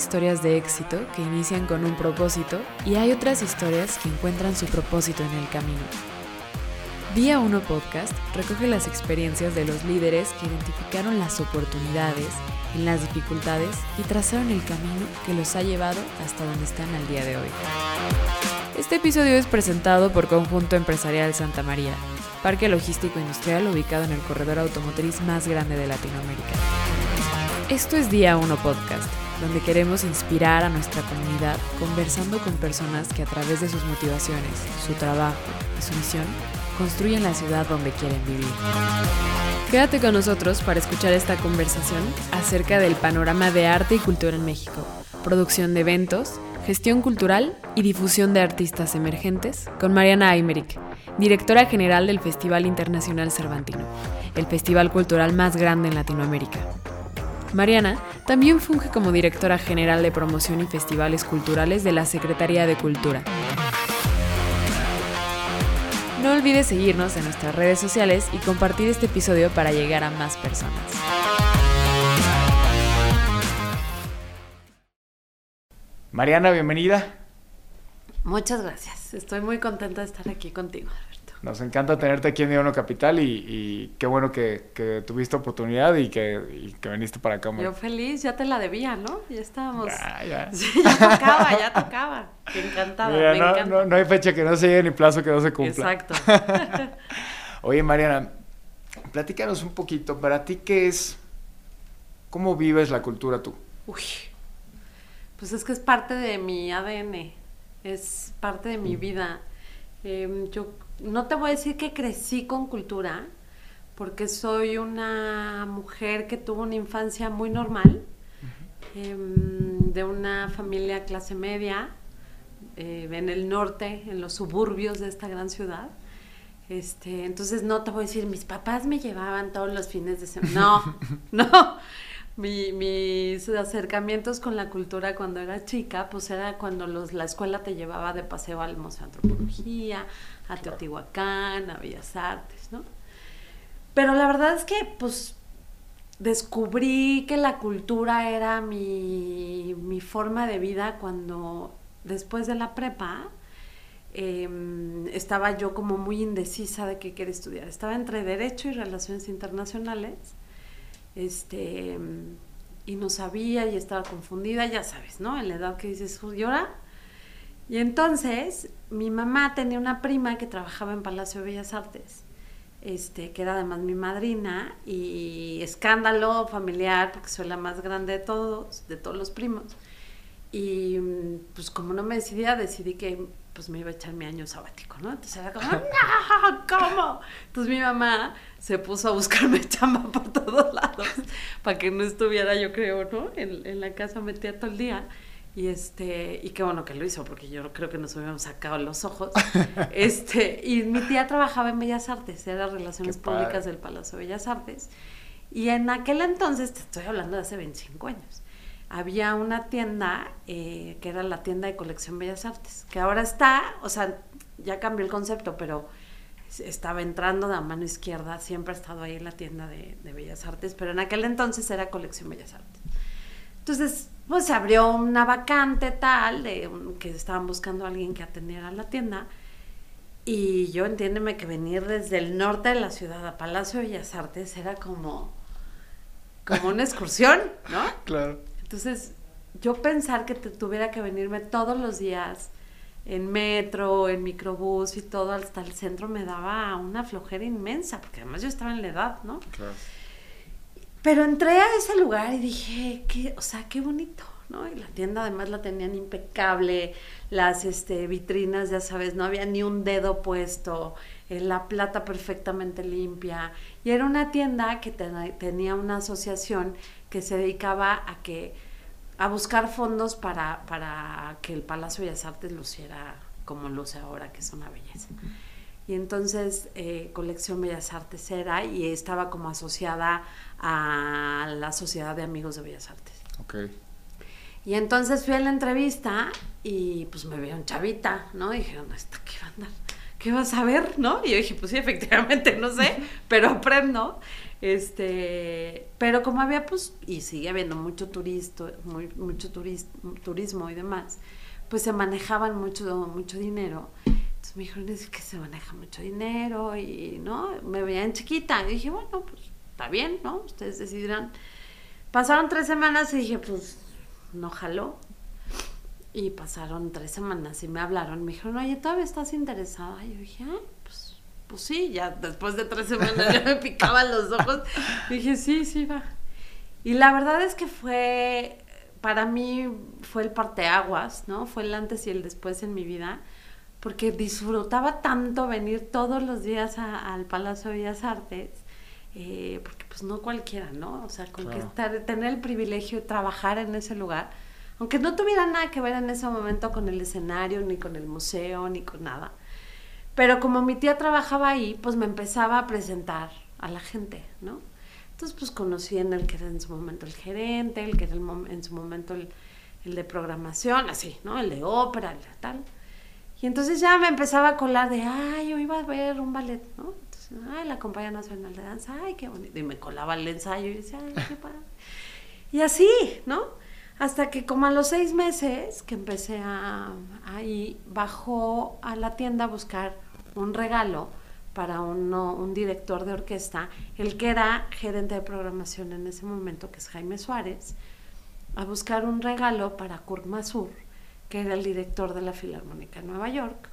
historias de éxito que inician con un propósito y hay otras historias que encuentran su propósito en el camino. Día 1 Podcast recoge las experiencias de los líderes que identificaron las oportunidades en las dificultades y trazaron el camino que los ha llevado hasta donde están al día de hoy. Este episodio es presentado por Conjunto Empresarial Santa María, parque logístico industrial ubicado en el corredor automotriz más grande de Latinoamérica. Esto es Día 1 Podcast, donde queremos inspirar a nuestra comunidad conversando con personas que a través de sus motivaciones, su trabajo y su misión construyen la ciudad donde quieren vivir. Quédate con nosotros para escuchar esta conversación acerca del panorama de arte y cultura en México, producción de eventos, gestión cultural y difusión de artistas emergentes con Mariana Aymeric, directora general del Festival Internacional Cervantino, el festival cultural más grande en Latinoamérica. Mariana también funge como directora general de promoción y festivales culturales de la Secretaría de Cultura. No olvides seguirnos en nuestras redes sociales y compartir este episodio para llegar a más personas. Mariana, bienvenida. Muchas gracias. Estoy muy contenta de estar aquí contigo. Nos encanta tenerte aquí en Diono Capital y, qué bueno que, tuviste oportunidad y que, que viniste para acá. Yo feliz, ya te la debía, ¿no? Ya estábamos. Ya, ya. Sí, ya tocaba, ya tocaba. Encantada, me no, encanta. No, hay fecha que no se llegue ni plazo que no se cumpla. Exacto. Oye, Mariana, platícanos un poquito, para ti, ¿qué es? ¿Cómo vives la cultura tú? Uy, pues es que es parte de mi ADN, es parte de mi mm. vida. Em, yo no te voy a decir que crecí con cultura, porque soy una mujer que tuvo una infancia muy normal, em, de una familia clase media, eh, en el norte, en los suburbios de esta gran ciudad. Este, entonces no te voy a decir, mis papás me llevaban todos los fines de semana. No, no. mis acercamientos con la cultura cuando era chica, pues era cuando los, la escuela te llevaba de paseo al Museo de Antropología, a Teotihuacán, a Bellas Artes, ¿no? Pero la verdad es que, pues, descubrí que la cultura era mi, forma de vida cuando, después de la prepa, em, estaba yo como muy indecisa de qué quería estudiar. Estaba entre Derecho y Relaciones Internacionales, este, y no sabía y estaba confundida, ya sabes, ¿no? En la edad que dices, ¿y ahora? Y entonces mi mamá tenía una prima que trabajaba en Palacio de Bellas Artes, este, que era además mi madrina, y escándalo familiar, porque soy la más grande de todos, de todos los primos. Y pues como no me decidía, decidí que pues me iba a echar mi año sabático, ¿no? Entonces era como, no, ¿cómo? Entonces mi mamá se puso a buscarme chamba por todos lados para que no estuviera, yo creo, ¿no? En, en la casa metía todo el día. Y este, y qué bueno que lo hizo, porque yo creo que nos hubiéramos sacado los ojos. este, y mi tía trabajaba en Bellas Artes, era Relaciones Públicas del Palacio de Bellas Artes. Y en aquel entonces, te estoy hablando de hace 25 años, había una tienda eh, que era la tienda de colección Bellas Artes, que ahora está, o sea, ya cambió el concepto, pero estaba entrando de la mano izquierda, siempre ha estado ahí en la tienda de, de Bellas Artes, pero en aquel entonces era colección Bellas Artes. Entonces, pues se abrió una vacante tal, de que estaban buscando a alguien que atendiera la tienda. Y yo entiéndeme que venir desde el norte de la ciudad a Palacio de Bellas Artes era como, como una excursión, ¿no? Claro. Entonces, yo pensar que tuviera que venirme todos los días en metro, en microbús y todo hasta el centro me daba una flojera inmensa, porque además yo estaba en la edad, ¿no? Claro. Pero entré a ese lugar y dije, qué, o sea, qué bonito, ¿no? Y la tienda además la tenían impecable, las este, vitrinas, ya sabes, no había ni un dedo puesto, eh, la plata perfectamente limpia. Y era una tienda que tenía una asociación que se dedicaba a que a buscar fondos para, para que el Palacio de Bellas Artes luciera como luce ahora, que es una belleza. Y entonces eh, Colección Bellas Artes era y estaba como asociada a la Sociedad de Amigos de Bellas Artes. Okay. Y entonces fui a la entrevista y pues me vieron chavita, ¿no? Y dijeron, ¿esta qué va a andar? ¿Qué vas a ver? ¿No? Y yo dije, pues sí, efectivamente, no sé, pero aprendo. Este, pero como había, pues, y sigue habiendo mucho turisto, muy, mucho turismo y demás, pues se manejaban mucho, mucho dinero. Entonces me dijeron, es que se maneja mucho dinero y, ¿no? Me veían chiquita. Y dije, bueno, pues, está bien, ¿no? Ustedes decidirán. Pasaron tres semanas y dije, pues, no jaló. Y pasaron tres semanas y me hablaron. Me dijeron, oye, ¿todavía estás interesada? Y yo dije, ah, pues, pues sí, ya después de tres semanas ya me picaban los ojos. dije, sí, sí, va. Y la verdad es que fue, para mí fue el parteaguas, ¿no? Fue el antes y el después en mi vida, porque disfrutaba tanto venir todos los días al Palacio de Bellas Artes, eh, porque pues no cualquiera, ¿no? O sea, con que estar, tener el privilegio de trabajar en ese lugar aunque no tuviera nada que ver en ese momento con el escenario, ni con el museo, ni con nada. Pero como mi tía trabajaba ahí, pues me empezaba a presentar a la gente, ¿no? Entonces, pues conocí en el que era en su momento el gerente, el que era en su momento el, de programación, así, ¿no? El de ópera, el de tal. Y entonces ya me empezaba a colar de, ay, yo iba a ver un ballet, ¿no? Ay, la Compañía Nacional de Danza, ay, qué bonito. Y me colaba el ensayo y decía, ay, qué padre. Y así, ¿no? Hasta que como a los seis meses que empecé a, ahí, bajó a la tienda a buscar un regalo para uno, un director de orquesta, el que era gerente de programación en ese momento, que es Jaime Suárez, a buscar un regalo para Kurt Masur, que era el director de la Filarmónica de Nueva York.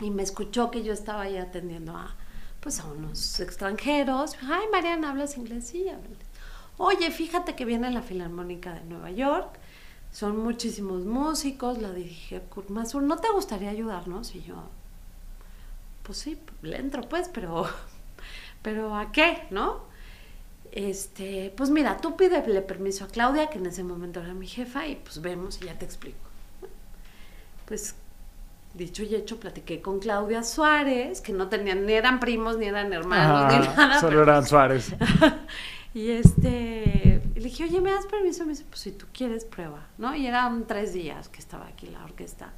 Y me escuchó que yo estaba ahí atendiendo a, pues, a unos extranjeros. Ay, Mariana, ¿hablas inglés? Sí, oye, fíjate que viene la Filarmónica de Nueva York, son muchísimos músicos, la dirige Kurt Masur, ¿no te gustaría ayudarnos? Y yo, pues sí, le entro pues, pero, pero ¿a qué? ¿No? Este, pues mira, tú pídele permiso a Claudia, que en ese momento era mi jefa, y pues vemos y ya te explico. Pues dicho y hecho, platiqué con Claudia Suárez, que no tenían, ni eran primos, ni eran hermanos, ni nada. Solo eran pues Suárez. Y este, le dije, oye, ¿me das permiso? Me dice, pues si tú quieres, prueba, ¿no? Y eran tres días que estaba aquí la orquesta.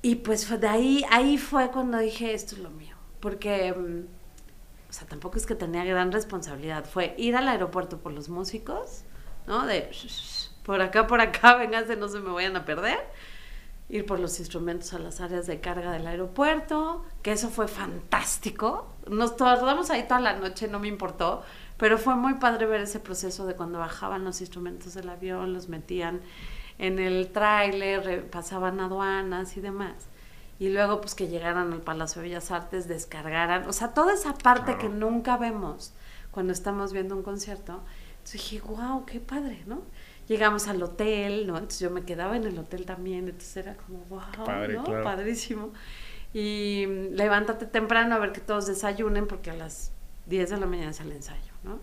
Y pues de ahí, ahí fue cuando dije, esto es lo mío. Porque, mm, o sea, tampoco es que tenía gran responsabilidad. Fue ir al aeropuerto por los músicos, ¿no? De, por acá, por acá, vénganse, no se me vayan a perder ir por los instrumentos a las áreas de carga del aeropuerto, que eso fue fantástico. Nos tardamos ahí toda la noche, no me importó, pero fue muy padre ver ese proceso de cuando bajaban los instrumentos del avión, los metían en el tráiler, pasaban aduanas y demás. Y luego pues que llegaran al Palacio de Bellas Artes, descargaran, o sea, toda esa parte que nunca vemos cuando estamos viendo un concierto. Entonces dije, wow, qué padre, ¿no? Llegamos al hotel, ¿no? Entonces yo me quedaba en el hotel también, entonces era como, wow, ¿no? Padrísimo. Y mm, levántate temprano a ver que todos desayunen porque a las 10 de la mañana es el ensayo, ¿no?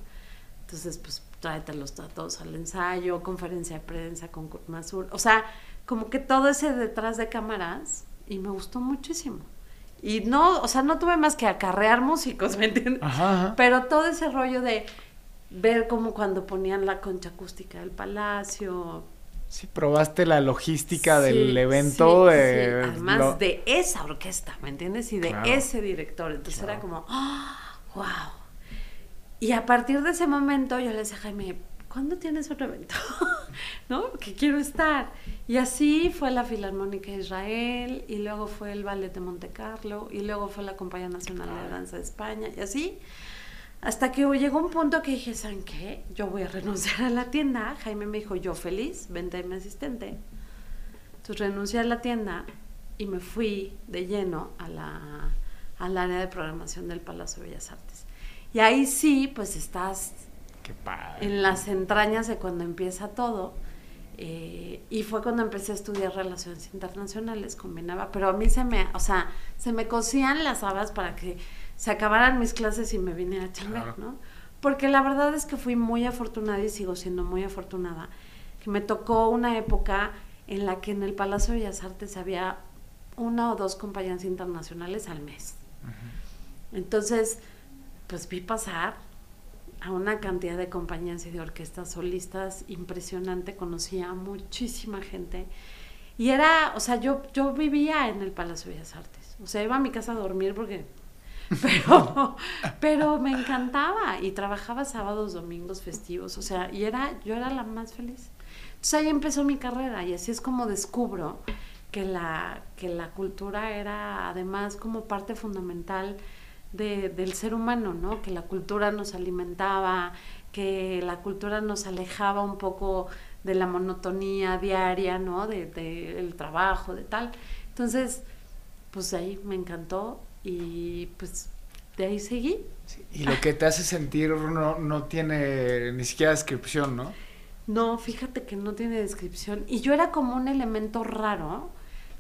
Entonces, pues tráetelos a todos al ensayo, conferencia de prensa con Kurt Masur, o sea, como que todo ese detrás de cámaras y me gustó muchísimo. Y no, o sea, no tuve más que acarrear músicos, ¿me entiendes? Pero todo ese rollo de ver como cuando ponían la concha acústica del palacio. Sí, probaste la logística del evento. de, Además de esa orquesta, ¿me entiendes? Y de ese director. Entonces era como, wow. Y a partir de ese momento yo le decía Jaime, ¿cuándo tienes otro evento? ¿No? Que quiero estar. Y así fue la Filarmónica de Israel, y luego fue el Ballet de Monte Carlo, y luego fue la Compañía Nacional de Danza de España, y así hasta que llegó un punto que dije, ¿saben qué? Yo voy a renunciar a la tienda. Jaime me dijo, yo feliz, vente mi asistente. Entonces renuncié a la tienda y me fui de lleno a la, al área de programación del Palacio de Bellas Artes. Y ahí sí, pues estás en las entrañas de cuando empieza todo. Eh, y fue cuando empecé a estudiar relaciones internacionales, combinaba, pero a mí se me, o sea, se me cosían las habas para que se acabaran mis clases y me vine a chambear, ¿no? Porque la verdad es que fui muy afortunada y sigo siendo muy afortunada, que me tocó una época en la que en el Palacio de Bellas Artes había una o dos compañías internacionales al mes. Entonces, pues vi pasar a una cantidad de compañías y de orquestas solistas impresionante, conocía a muchísima gente. Y era, o sea, yo, yo vivía en el Palacio de Bellas Artes. O sea, iba a mi casa a dormir porque pero, pero me encantaba y trabajaba sábados, domingos, festivos, o sea, y era, yo era la más feliz. Entonces ahí empezó mi carrera y así es como descubro que la, que la cultura era además como parte fundamental de, del ser humano, ¿no? Que la cultura nos alimentaba, que la cultura nos alejaba un poco de la monotonía diaria, ¿no? De, de el trabajo, de tal. Entonces, pues ahí me encantó y pues de ahí seguí. y lo que te hace sentir no, no tiene ni siquiera descripción, ¿no? No, fíjate que no tiene descripción. Y yo era como un elemento raro,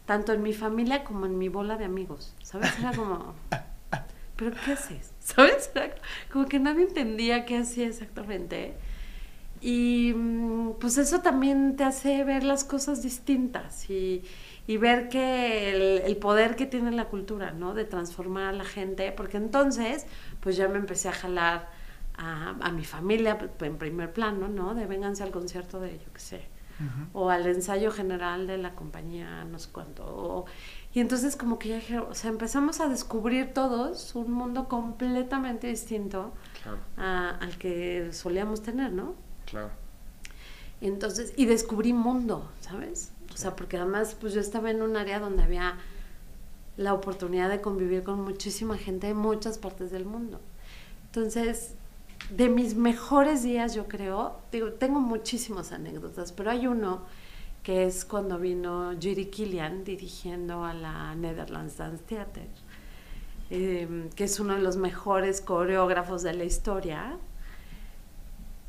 tanto en mi familia como en mi bola de amigos. ¿Sabes? Era como, ¿pero qué haces? ¿Sabes? Era como que nadie entendía qué hacía exactamente. Y mm, pues eso también te hace ver las cosas distintas y, y ver que el, el, poder que tiene la cultura, ¿no? De transformar a la gente, porque entonces, pues ya me empecé a jalar a, a mi familia en primer plano, ¿no? De vénganse al concierto de, yo qué sé, o al ensayo general de la compañía, no sé cuánto. O, y entonces como que ya, o sea, empezamos a descubrir todos un mundo completamente distinto claro. a, al que solíamos tener, ¿no? Claro. Entonces, y descubrí mundo, ¿sabes? O sea, porque además, pues yo estaba en un área donde había la oportunidad de convivir con muchísima gente de muchas partes del mundo. Entonces, de mis mejores días, yo creo, digo, tengo muchísimas anécdotas, pero hay uno que es cuando vino Judy Killian dirigiendo a la Netherlands Dance Theater, eh, que es uno de los mejores coreógrafos de la historia,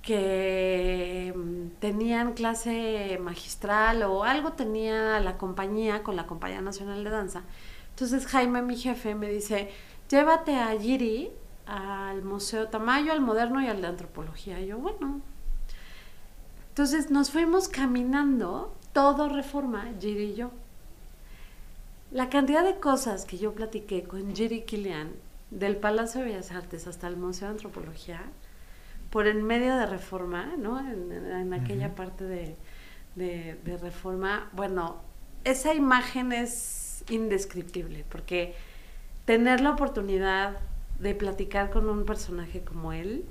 que tenían clase magistral o algo tenía la compañía con la Compañía Nacional de Danza. Entonces Jaime, mi jefe, me dice, llévate a Giri al Museo Tamayo, al Moderno y al de Antropología. Y yo, bueno. Entonces nos fuimos caminando, todo reforma, Giri y yo. La cantidad de cosas que yo platiqué con Giri Kilian, del Palacio de Bellas Artes hasta el Museo de Antropología, por en medio de reforma, ¿no? En, en aquella uh -huh. parte de, de, de, reforma, bueno, esa imagen es indescriptible, porque tener la oportunidad de platicar con un personaje como él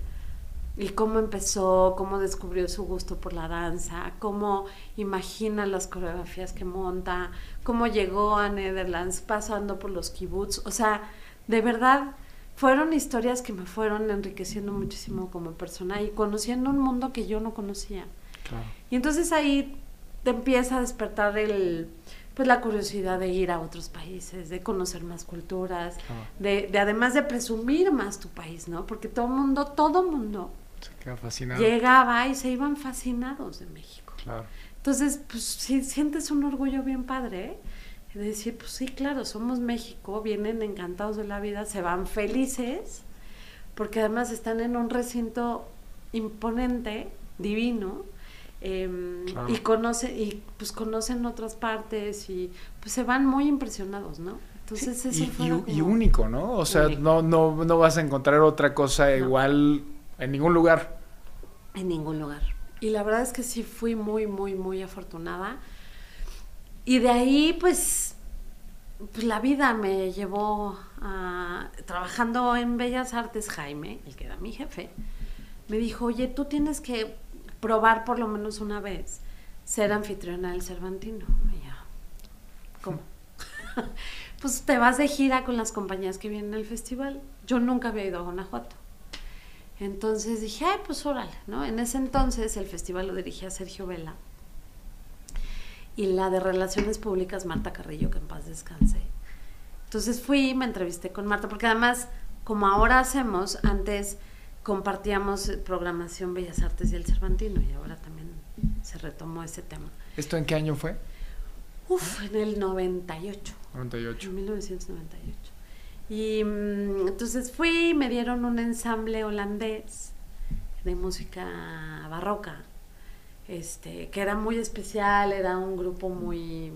y cómo empezó, cómo descubrió su gusto por la danza, cómo imagina las coreografías que monta, cómo llegó a Netherlands pasando por los kibbutz, o sea, de verdad fueron historias que me fueron enriqueciendo muchísimo como persona y conociendo un mundo que yo no conocía. Claro. Y entonces ahí te empieza a despertar el, pues la curiosidad de ir a otros países, de conocer más culturas, claro. de, de, además de presumir más tu país, ¿no? Porque todo mundo, todo mundo se queda fascinado. llegaba y se iban fascinados de México. Claro. Entonces, pues si sientes un orgullo bien padre, ¿eh? De decir, pues sí, claro, somos México, vienen encantados de la vida, se van felices, porque además están en un recinto imponente, divino, eh, claro. y conocen, y pues conocen otras partes y pues se van muy impresionados, ¿no? Entonces sí, eso y, fue y, como... y, único, ¿no? O sea, no, no, no vas a encontrar otra cosa no. igual en ningún lugar. En ningún lugar. Y la verdad es que sí fui muy, muy, muy afortunada. Y de ahí, pues, pues la vida me llevó a... Trabajando en Bellas Artes, Jaime, el que era mi jefe, me dijo, oye, tú tienes que probar por lo menos una vez ser anfitriona del Cervantino. Y yo, ¿cómo? pues te vas de gira con las compañías que vienen al festival. Yo nunca había ido a Guanajuato. Entonces dije, ay, pues órale, ¿no? En ese entonces el festival lo dirigía Sergio Vela y la de Relaciones Públicas Marta Carrillo, que en paz descanse. Entonces fui, me entrevisté con Marta, porque además, como ahora hacemos, antes compartíamos programación Bellas Artes y el Cervantino, y ahora también se retomó ese tema. ¿Esto en qué año fue? Uf, en el 98. 98. En 1998. Y mm, entonces fui, me dieron un ensamble holandés de música barroca este, que era muy especial, era un grupo muy,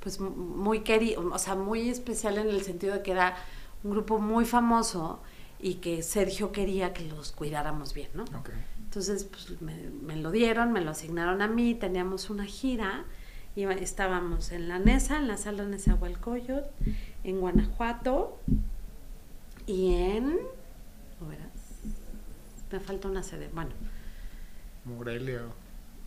pues muy querido, o sea, muy especial en el sentido de que era un grupo muy famoso y que Sergio quería que los cuidáramos bien, ¿no? Okay. Entonces, pues me, me, lo dieron, me lo asignaron a mí, teníamos una gira, y estábamos en la NESA, en la sala Nezahualcóyotl, en Guanajuato, y en... ¿o verás? Me falta una sede. Bueno, Morelia.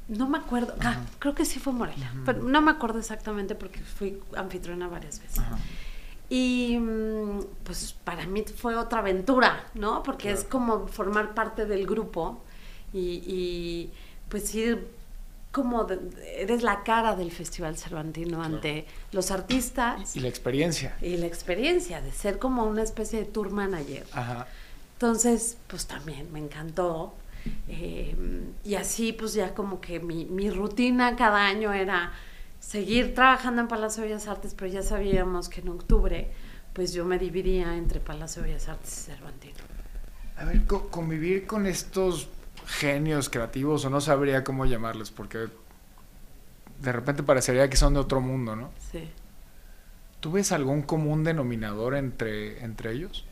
No me acuerdo. Ah, creo que sí fue Morelia. Pero no me acuerdo exactamente porque fui anfitriona varias veces. Y mm, pues para mí fue otra aventura, ¿no? Porque es como formar parte del grupo y, y, pues ir como de- eres la cara del Festival Cervantino ante los artistas Y la experiencia. y la experiencia de ser como una especie de tour manager. Ajá. Entonces, pues también me encantó. Eh, y así, pues ya como que mi, mi rutina cada año era seguir trabajando en Palacio de Bellas Artes, pero ya sabíamos que en octubre, pues yo me dividía entre Palacio de Bellas Artes y Cervantino. A ver, co- convivir con estos genios creativos, o no sabría cómo llamarles, porque de repente parecería que son de otro mundo, ¿no? Sí. ¿Tú ves algún común denominador entre, entre ellos?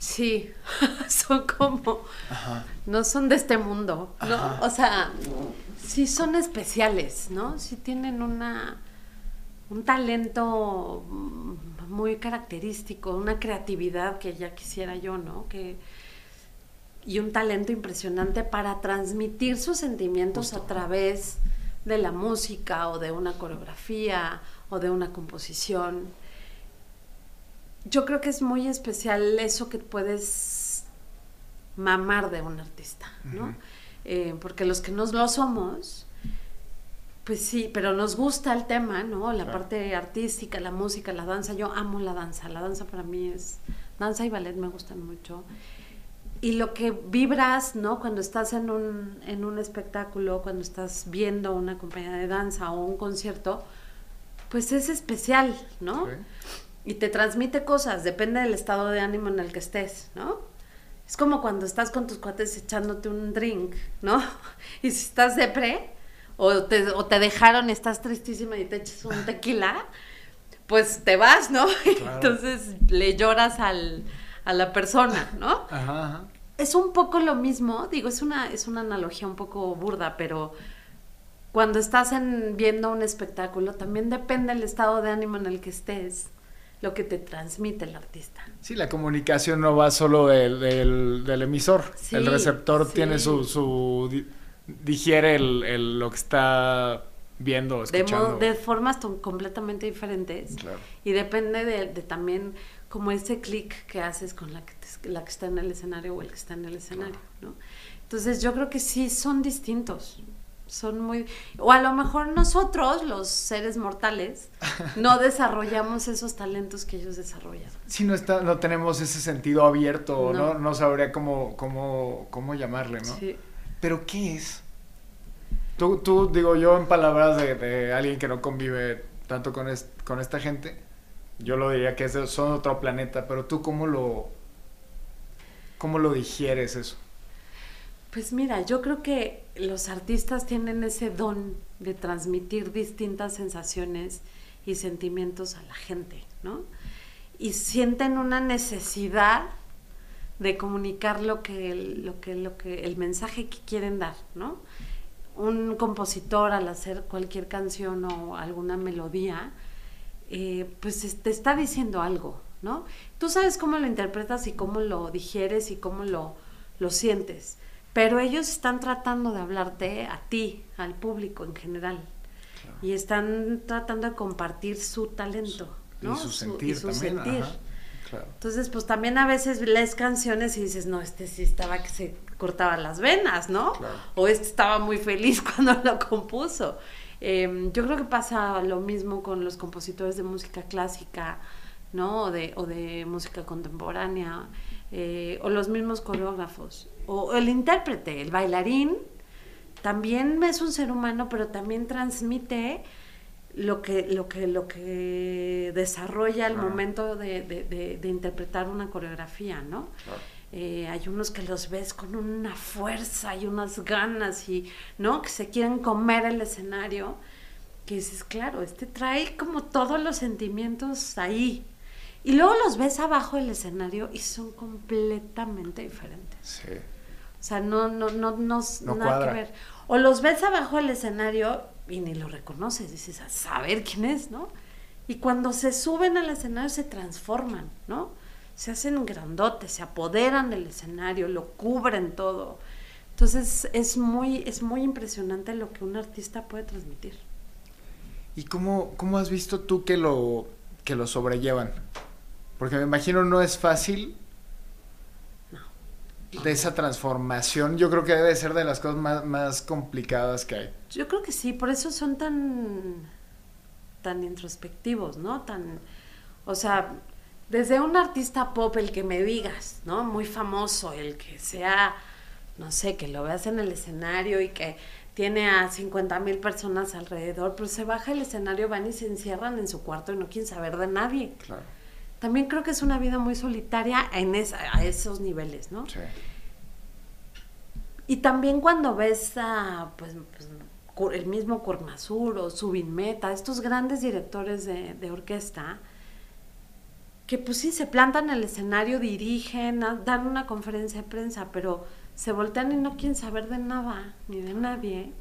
Sí, son como, Ajá. no son de este mundo, ¿no? Ajá. O sea, sí son especiales, ¿no? Sí tienen una, un talento muy característico, una creatividad que ya quisiera yo, ¿no? Que, y un talento impresionante para transmitir sus sentimientos Justo. a través de la música o de una coreografía o de una composición. Yo creo que es muy especial eso que puedes mamar de un artista, ¿no? Eh, porque los que no lo somos, pues sí, pero nos gusta el tema, ¿no? La Claro. parte artística, la música, la danza. Yo amo la danza. La danza para mí es. Danza y ballet me gustan mucho. Y lo que vibras, ¿no? Cuando estás en un, en un espectáculo, cuando estás viendo una compañía de danza o un concierto, pues es especial, ¿no? Ok. Y te transmite cosas, depende del estado de ánimo en el que estés, ¿no? Es como cuando estás con tus cuates echándote un drink, ¿no? Y si estás depre, o te, o te dejaron y estás tristísima y te echas un tequila, pues te vas, ¿no? Claro. Entonces le lloras al, a la persona, ¿no? Ajá, ajá. Es un poco lo mismo, digo, es una, es una analogía un poco burda, pero cuando estás en, viendo un espectáculo, también depende del estado de ánimo en el que estés, lo que te transmite el artista. Sí, la comunicación no va solo del, del- del emisor. Sí, el receptor sí. tiene su, su di- digiere el, el- lo que está viendo, De, escuchando. mo- de formas completamente diferentes. Claro. Y depende de, de también como ese clic que haces con la que, te- la que está en el escenario o el que está en el escenario, ¿no? Entonces yo creo que sí son distintos. Son muy... O a lo mejor nosotros, los seres mortales, no desarrollamos esos talentos que ellos desarrollan. Sí, no, está, no tenemos ese sentido abierto, no, No. no sabría cómo, cómo, cómo llamarle, ¿no? Sí. Pero ¿qué es? Tú, tú, digo yo en palabras de, de alguien que no convive tanto con, es- con esta gente, yo lo diría que es de- son otro planeta, pero tú cómo lo, cómo lo digieres eso. Pues mira, yo creo que los artistas tienen ese don de transmitir distintas sensaciones y sentimientos a la gente, ¿no? Y sienten una necesidad de comunicar lo que lo que, lo que, el mensaje que quieren dar, ¿no? Un compositor al hacer cualquier canción o alguna melodía, eh, pues es- te está diciendo algo, ¿no? Tú sabes cómo lo interpretas y cómo lo digieres y cómo lo, lo sientes, pero ellos están tratando de hablarte a ti, al público en general, y están tratando de compartir su talento, ¿no? Y su sentir su también. sentir. ajá, Claro. Entonces, pues también a veces lees canciones y dices, no, este sí estaba que se cortaba las venas, ¿no? Claro. O este estaba muy feliz cuando lo compuso. Eh, yo creo que pasa lo mismo con los compositores de música clásica, ¿no? O de, o de música contemporánea, eh, o los mismos coreógrafos, o el intérprete, el bailarín, también es un ser humano, pero también transmite lo que, lo que, lo que desarrolla al Claro. momento de, de- de- de interpretar una coreografía, ¿no? Eh, hay unos que los ves con una fuerza y unas ganas y, ¿no? Que se quieren comer el escenario, que dices, claro, este trae como todos los sentimientos ahí. Y luego los ves abajo del escenario y son completamente diferentes. Sí. O sea, no, no, no, no, No nada cuadra. que ver. O los ves abajo del escenario y ni lo reconoces, dices, a saber quién es, ¿no? Y cuando se suben al escenario se transforman, ¿no? Se hacen grandotes, se apoderan del escenario, lo cubren todo. Entonces es muy, es muy impresionante lo que un artista puede transmitir. ¿Y cómo, cómo has visto tú que lo, que lo sobrellevan? Porque me imagino no es fácil de esa transformación. Yo creo que debe ser de las cosas más, más complicadas que hay. Yo creo que sí, por eso son tan, tan introspectivos, ¿no? Tan, o sea, desde un artista pop, el que me digas, ¿no? Muy famoso, el que sea, no sé, que lo veas en el escenario y que tiene a 50 mil personas alrededor, pero se baja el escenario, van y se encierran en su cuarto y no quieren saber de nadie. Claro. También creo que es una vida muy solitaria en esa, a esos niveles, ¿no? Sí. Y también cuando ves a, pues, pues, el mismo Kurmasur o Subin Meta, estos grandes directores de, de orquesta, que pues sí, se plantan en el escenario, dirigen, a- dan una conferencia de prensa, pero se voltean y no quieren saber de nada, ni de nadie,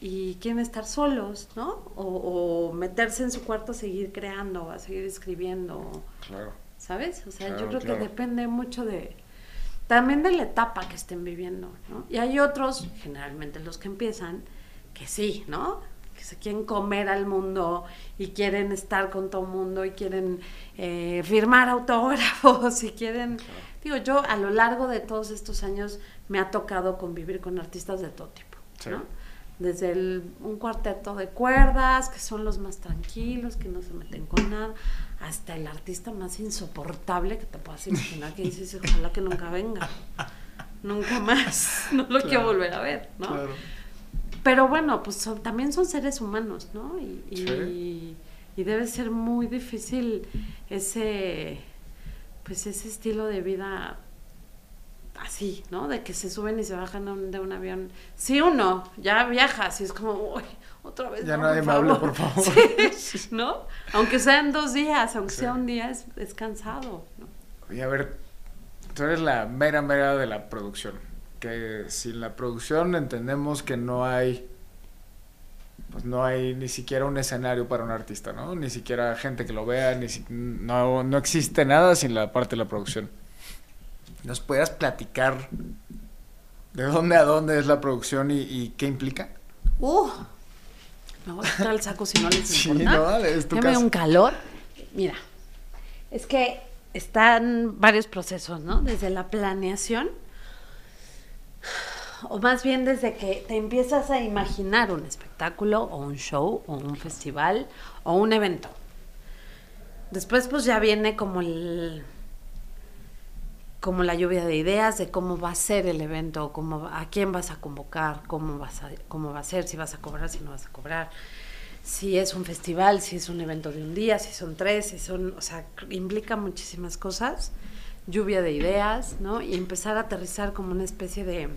y quieren estar solos, ¿no? O, o meterse en su cuarto a seguir creando, a seguir escribiendo, Claro. ¿sabes? O sea, Claro, yo creo claro. que depende mucho de también de la etapa que estén viviendo, ¿no? Y hay otros, generalmente los que empiezan, que sí, ¿no? Que se quieren comer al mundo y quieren estar con todo el mundo y quieren eh, firmar autógrafos y quieren... Digo, yo a lo largo de todos estos años me ha tocado convivir con artistas de todo tipo, Sí. ¿no? Desde el- un cuarteto de cuerdas, que son los más tranquilos, que no se meten con nada, hasta el artista más insoportable que te puedas imaginar, que dices, ojalá que nunca venga. Nunca más. No lo quiero volver a ver, ¿no? Claro. Pero bueno, pues son- también son seres humanos, ¿no? Y, y, Sí. y debe ser muy difícil ese, pues ese estilo de vida así, ¿no? De que se suben y se bajan de un, avión. Sí o no, ya viajas y es como, uy, otra vez. Ya no, nadie me hable, por favor. Sí, ¿no? Aunque sean dos días, aunque Sí. sea un día, es, es cansado, ¿no? Oye, a ver, tú eres la mera mera de la producción. Que sin la producción entendemos que no hay, pues no hay ni siquiera un escenario para un artista, ¿no? Ni siquiera gente que lo vea, ni si- no, no existe nada sin la parte de la producción. ¿Nos podrías platicar de dónde a dónde es la producción y, y qué implica? Uh, me voy a quitar el saco si no les Sí, importa. no, es tu Ya me dio casa. un calor. Mira, es que están varios procesos, ¿no? Desde la planeación, o más bien desde que te empiezas a imaginar un espectáculo o un show o un festival o un evento. Después pues ya viene como el como la lluvia de ideas de cómo va a ser el evento, cómo a quién vas a convocar, cómo vas a, cómo va a ser, si vas a cobrar, si no vas a cobrar, si es un festival, si es un evento de un día, si son tres, si son, o sea, implica muchísimas cosas, lluvia de ideas, ¿no? Y empezar a aterrizar como una especie de,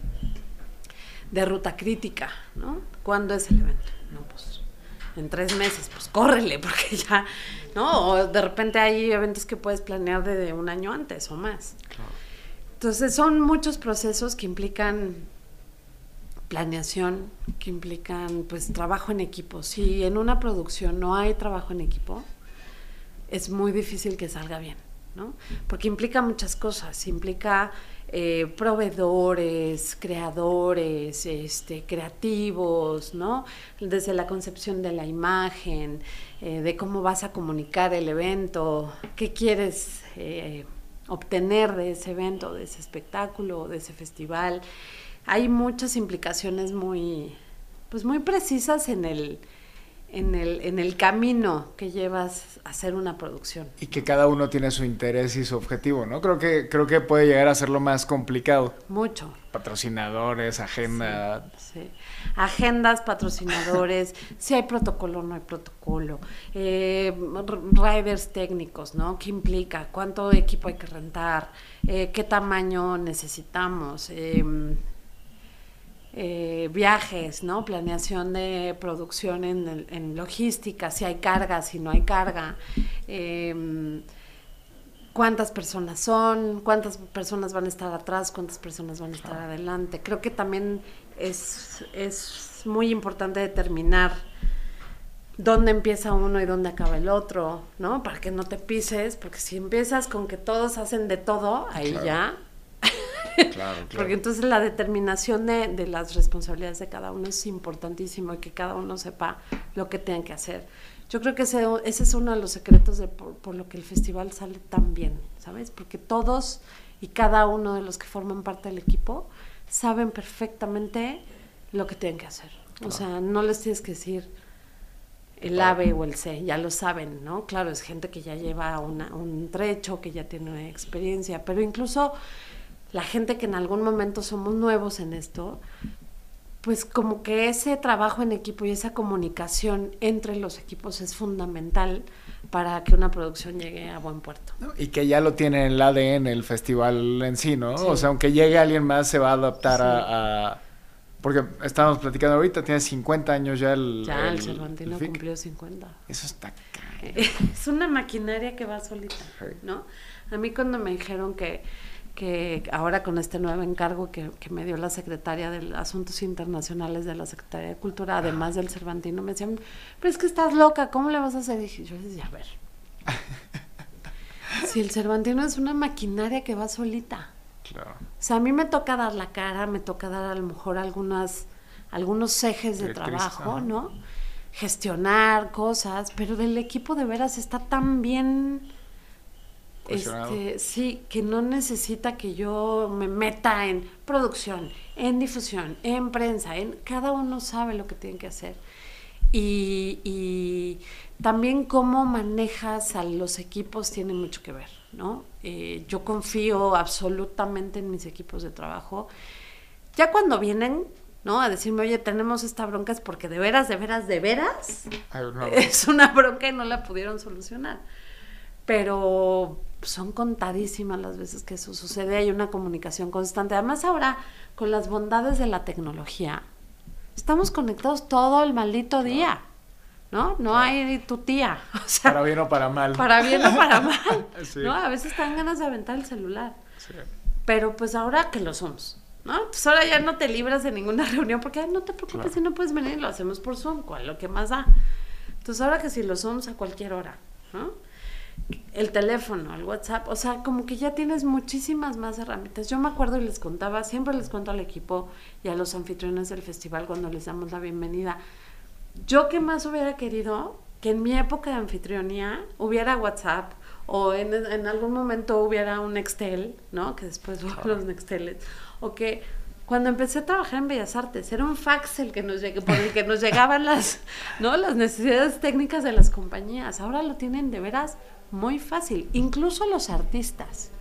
de ruta crítica, ¿no? ¿Cuándo es el evento? No, pues en tres meses, pues córrele, porque ya, ¿no? O de repente hay eventos que puedes planear desde un año antes o más. Entonces son muchos procesos que implican planeación, que implican pues trabajo en equipo. Si en una producción no hay trabajo en equipo, es muy difícil que salga bien, ¿no? Porque implica muchas cosas, implica eh, proveedores, creadores, este, creativos, ¿no? Desde la concepción de la imagen, eh, de cómo vas a comunicar el evento, qué quieres eh, obtener de ese evento, de ese espectáculo, de ese festival. Hay muchas implicaciones muy, pues muy precisas en el, en el, en el camino que llevas a hacer una producción. Y que cada uno tiene su interés y su objetivo, ¿no? Creo que, creo que puede llegar a ser lo más complicado. Mucho. Patrocinadores, agenda. Sí. Agendas, patrocinadores, si hay protocolo o no hay protocolo, eh, riders técnicos, ¿no? ¿Qué implica? ¿Cuánto equipo hay que rentar? Eh, ¿Qué tamaño necesitamos? Eh, eh, viajes, ¿no? Planeación de producción en, logística, si hay carga, si no hay carga. Eh, cuántas personas son, cuántas personas van a estar atrás, cuántas personas van a estar adelante. Creo que también es, es muy importante determinar dónde empieza uno y dónde acaba el otro, ¿no? Para que no te pises, porque si empiezas con que todos hacen de todo, ahí Claro. ya. Claro, claro. Porque entonces la determinación de, de las responsabilidades de cada uno es importantísimo y que cada uno sepa lo que tienen que hacer. Yo creo que ese, ese es uno de los secretos de por, por lo que el festival sale tan bien, ¿sabes? Porque todos y cada uno de los que forman parte del equipo saben perfectamente lo que tienen que hacer. O sea, no les tienes que decir el A, B o el C, ya lo saben, ¿no? Claro, es gente que ya lleva una- un trecho, que ya tiene experiencia, pero incluso la gente que en algún momento somos nuevos en esto, pues como que ese trabajo en equipo y esa comunicación entre los equipos es fundamental para que una producción llegue a buen puerto. ¿no? Y que ya lo tiene en el ADN el festival en sí, ¿no? Sí. O sea, aunque llegue alguien más, se va a adaptar Sí. a, a- Porque estábamos platicando ahorita, tiene 50 años ya el... Ya el, el- Cervantino el cumplió 50. Eso está cañón. Es una maquinaria que va solita. ¿no? A mí cuando me dijeron que, que ahora con este nuevo encargo que, que me dio la secretaria de Asuntos Internacionales de la Secretaría de Cultura, además del Cervantino, me decían, pero es que estás loca, ¿cómo le vas a hacer? Y dije, yo decía, a ver, si el Cervantino es una maquinaria que va solita, Claro. o sea, a mí me toca dar la cara, me toca dar a lo mejor algunas, algunos ejes de trabajo. ¿no? Gestionar cosas, pero el equipo de veras está tan bien. Este, sí, que no necesita que yo me meta en producción, en difusión, en prensa, en cada uno sabe lo que tiene que hacer. Y, y también cómo manejas a los equipos tiene mucho que ver, ¿no? Eh, yo confío absolutamente en mis equipos de trabajo. Ya cuando vienen, ¿no? A decirme, oye, tenemos esta bronca, es porque de veras, de veras, de veras, es una bronca y no la pudieron solucionar. Pero son contadísimas las veces que eso sucede, hay una comunicación constante. Además ahora, con las bondades de la tecnología, estamos conectados todo el maldito día, ¿no? No hay tu tía, o sea, Para bien o para mal. para bien o para mal, Sí. ¿no? A veces te dan ganas de aventar el celular. Sí. Pero pues ahora que lo somos, ¿no? Entonces ahora ya no te libras de ninguna reunión porque "Ay, no te preocupes Claro. si no puedes venir, lo hacemos por Zoom, cual lo que más da. Entonces ahora que si lo somos a cualquier hora, ¿no? El teléfono, el WhatsApp, o sea, como que ya tienes muchísimas más herramientas. Yo me acuerdo y les contaba, siempre les cuento al equipo y a los anfitriones del festival cuando les damos la bienvenida. Yo que más hubiera querido que en mi época de anfitrionía hubiera WhatsApp o en, en algún momento hubiera un Nextel, ¿no? Que después hubo los Nexteles. O que cuando empecé a trabajar en Bellas Artes era un fax el que nos llegue, por el que nos llegaban las, ¿no? las necesidades técnicas de las compañías. Ahora lo tienen de veras muy fácil, incluso los artistas.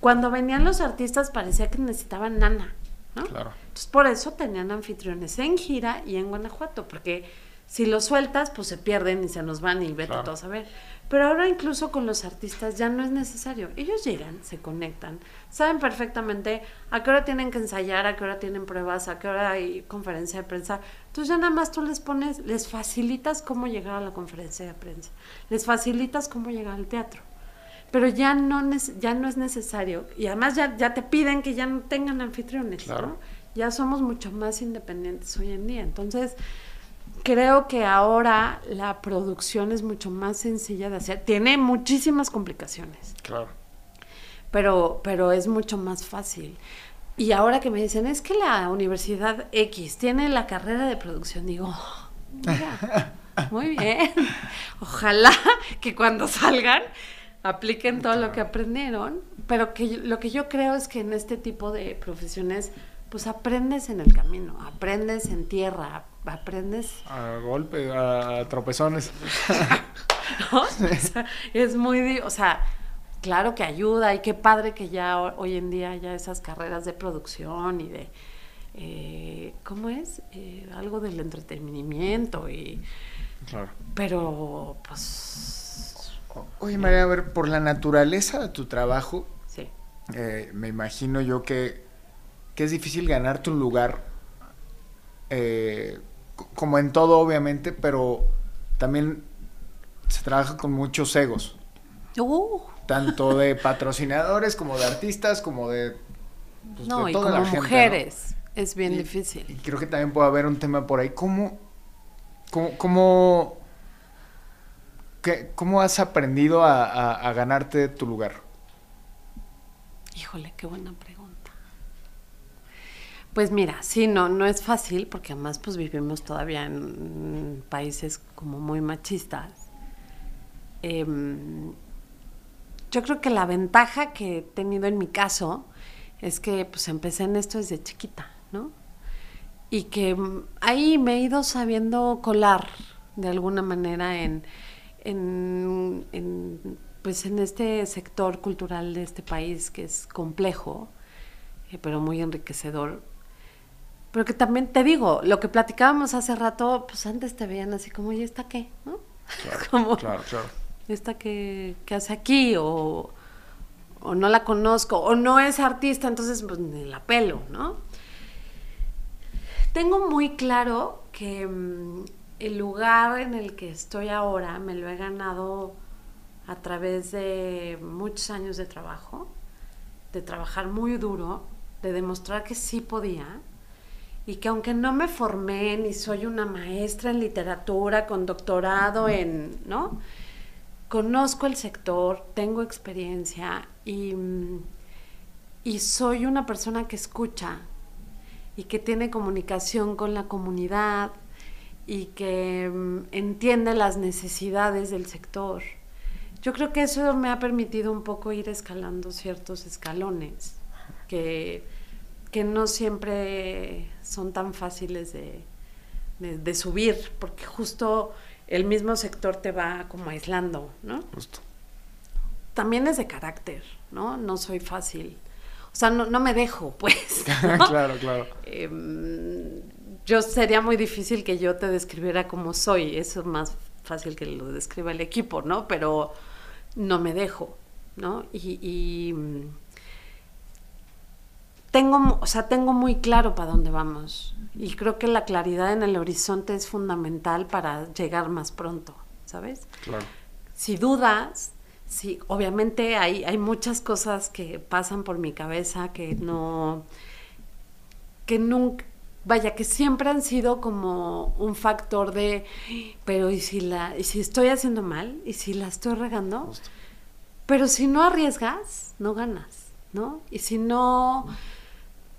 Cuando venían los artistas parecía que necesitaban nana, ¿no? Claro. Entonces, por eso tenían anfitriones en gira y en Guanajuato, porque si los sueltas, pues se pierden y se nos van y vete Claro. todos a ver. Pero ahora incluso con los artistas ya no es necesario. Ellos llegan, se conectan, saben perfectamente a qué hora tienen que ensayar, a qué hora tienen pruebas, a qué hora hay conferencia de prensa. Entonces ya nada más tú les pones, les facilitas cómo llegar a la conferencia de prensa, les facilitas cómo llegar al teatro. Pero ya no, ya no es necesario. Y además ya, ya te piden que ya no tengan anfitriones, Claro. ¿no? Ya somos mucho más independientes hoy en día. Entonces, creo que ahora la producción es mucho más sencilla de hacer. Tiene muchísimas complicaciones, Claro. pero, pero es mucho más fácil. Y ahora que me dicen, es que la Universidad X tiene la carrera de producción, digo, "Oh, mira, muy bien. Ojalá que cuando salgan apliquen todo lo que aprendieron, pero que lo que yo creo es que en este tipo de profesiones, pues aprendes en el camino, aprendes en tierra, aprendes A golpe, a tropezones. ¿no? O sea, es muy, o sea, claro que ayuda y qué padre que ya ho- hoy en día haya esas carreras de producción y de, eh, ¿cómo es? Eh, algo del entretenimiento y, Claro. pero pues, Oye, María, a ver, por la naturaleza de tu trabajo, sí, eh, me imagino yo que, que es difícil ganarte un lugar, eh, co- como en todo obviamente, pero también se trabaja con muchos egos, Uh, tanto de patrocinadores como de artistas, como de, pues, no, de y como la gente, ¿no? mujeres es bien Y- difícil. Y creo que también puede haber un tema por ahí, ¿cómo, ¿Cómo, cómo, qué- cómo has aprendido a, a- a ganarte tu lugar? Híjole, qué buena pregunta. Pues mira, sí, no, no es fácil porque además pues vivimos todavía en países como muy machistas. Em, yo creo que la ventaja que he tenido en mi caso es que pues empecé en esto desde chiquita, ¿no? Y que mm, ahí me he ido sabiendo colar de alguna manera en, en, en, pues en este sector cultural de este país que es complejo, eh, pero muy enriquecedor. Pero que también te digo, lo que platicábamos hace rato, pues antes te veían así como, ¿y esta qué? ¿No? Como, Claro, claro. Esta que, que hace aquí o, o no la conozco o no es artista, entonces pues ni la pelo, ¿no? Tengo muy claro que mm, el lugar en el que estoy ahora me lo he ganado a través de muchos años de trabajo, de trabajar muy duro, de demostrar que sí podía y que aunque no me formé ni soy una maestra en literatura con doctorado en, ¿no? Conozco el sector, tengo experiencia y, mm, y soy una persona que escucha y que tiene comunicación con la comunidad y que mm, entiende las necesidades del sector. Yo creo que eso me ha permitido un poco ir escalando ciertos escalones que, no siempre son tan fáciles de subir, porque justo el mismo sector te va como aislando, ¿no? Justo. También es de carácter, ¿no? No soy fácil. O sea, no, no me dejo, pues. ¿no? claro, claro. Em, yo sería muy difícil que yo te describiera como soy. Eso es más fácil que lo describa el equipo, ¿no? Pero no me dejo, ¿no? Y, y, mm, tengo, o sea, tengo muy claro para dónde vamos. Y creo que la claridad en el horizonte es fundamental para llegar más pronto, ¿sabes? Claro. si dudas, si obviamente hay, hay muchas cosas que pasan por mi cabeza que no, que nunca, vaya, que siempre han sido como un factor de, pero ¿y si, la, y si estoy haciendo mal? ¿Y si la estoy regando? Justo. Pero si no arriesgas, no ganas, ¿no? Y si no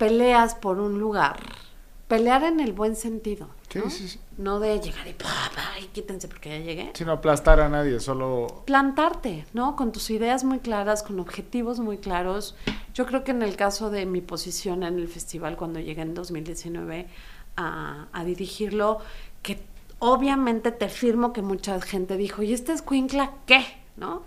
peleas por un lugar, pelear en el buen sentido, Sí, ¿no? sí, sí. No de llegar y, pa, pa, y quítense porque ya llegué Sin aplastar a nadie, solo... plantarte, ¿no? Con tus ideas muy claras, con objetivos muy claros. Yo creo que en el caso de mi posición en el festival cuando llegué en 2019 a, a dirigirlo, que obviamente te firmo que mucha gente dijo, ¿y esta escuincla qué? ¿No?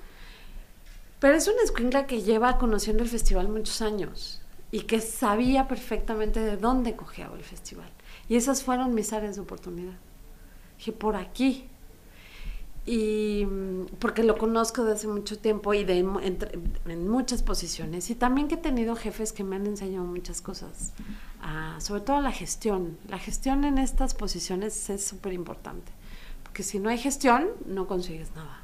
Pero es una escuincla que lleva conociendo el festival muchos años y que sabía perfectamente de dónde cojeaba el festival. Y esas fueron mis áreas de oportunidad. Dije, por aquí, y mm, porque lo conozco desde hace mucho tiempo y de, entre- en muchas posiciones. Y también que he tenido jefes que me han enseñado muchas cosas. Ah, sobre todo la gestión. La gestión en estas posiciones es súper importante porque si no hay gestión no consigues nada.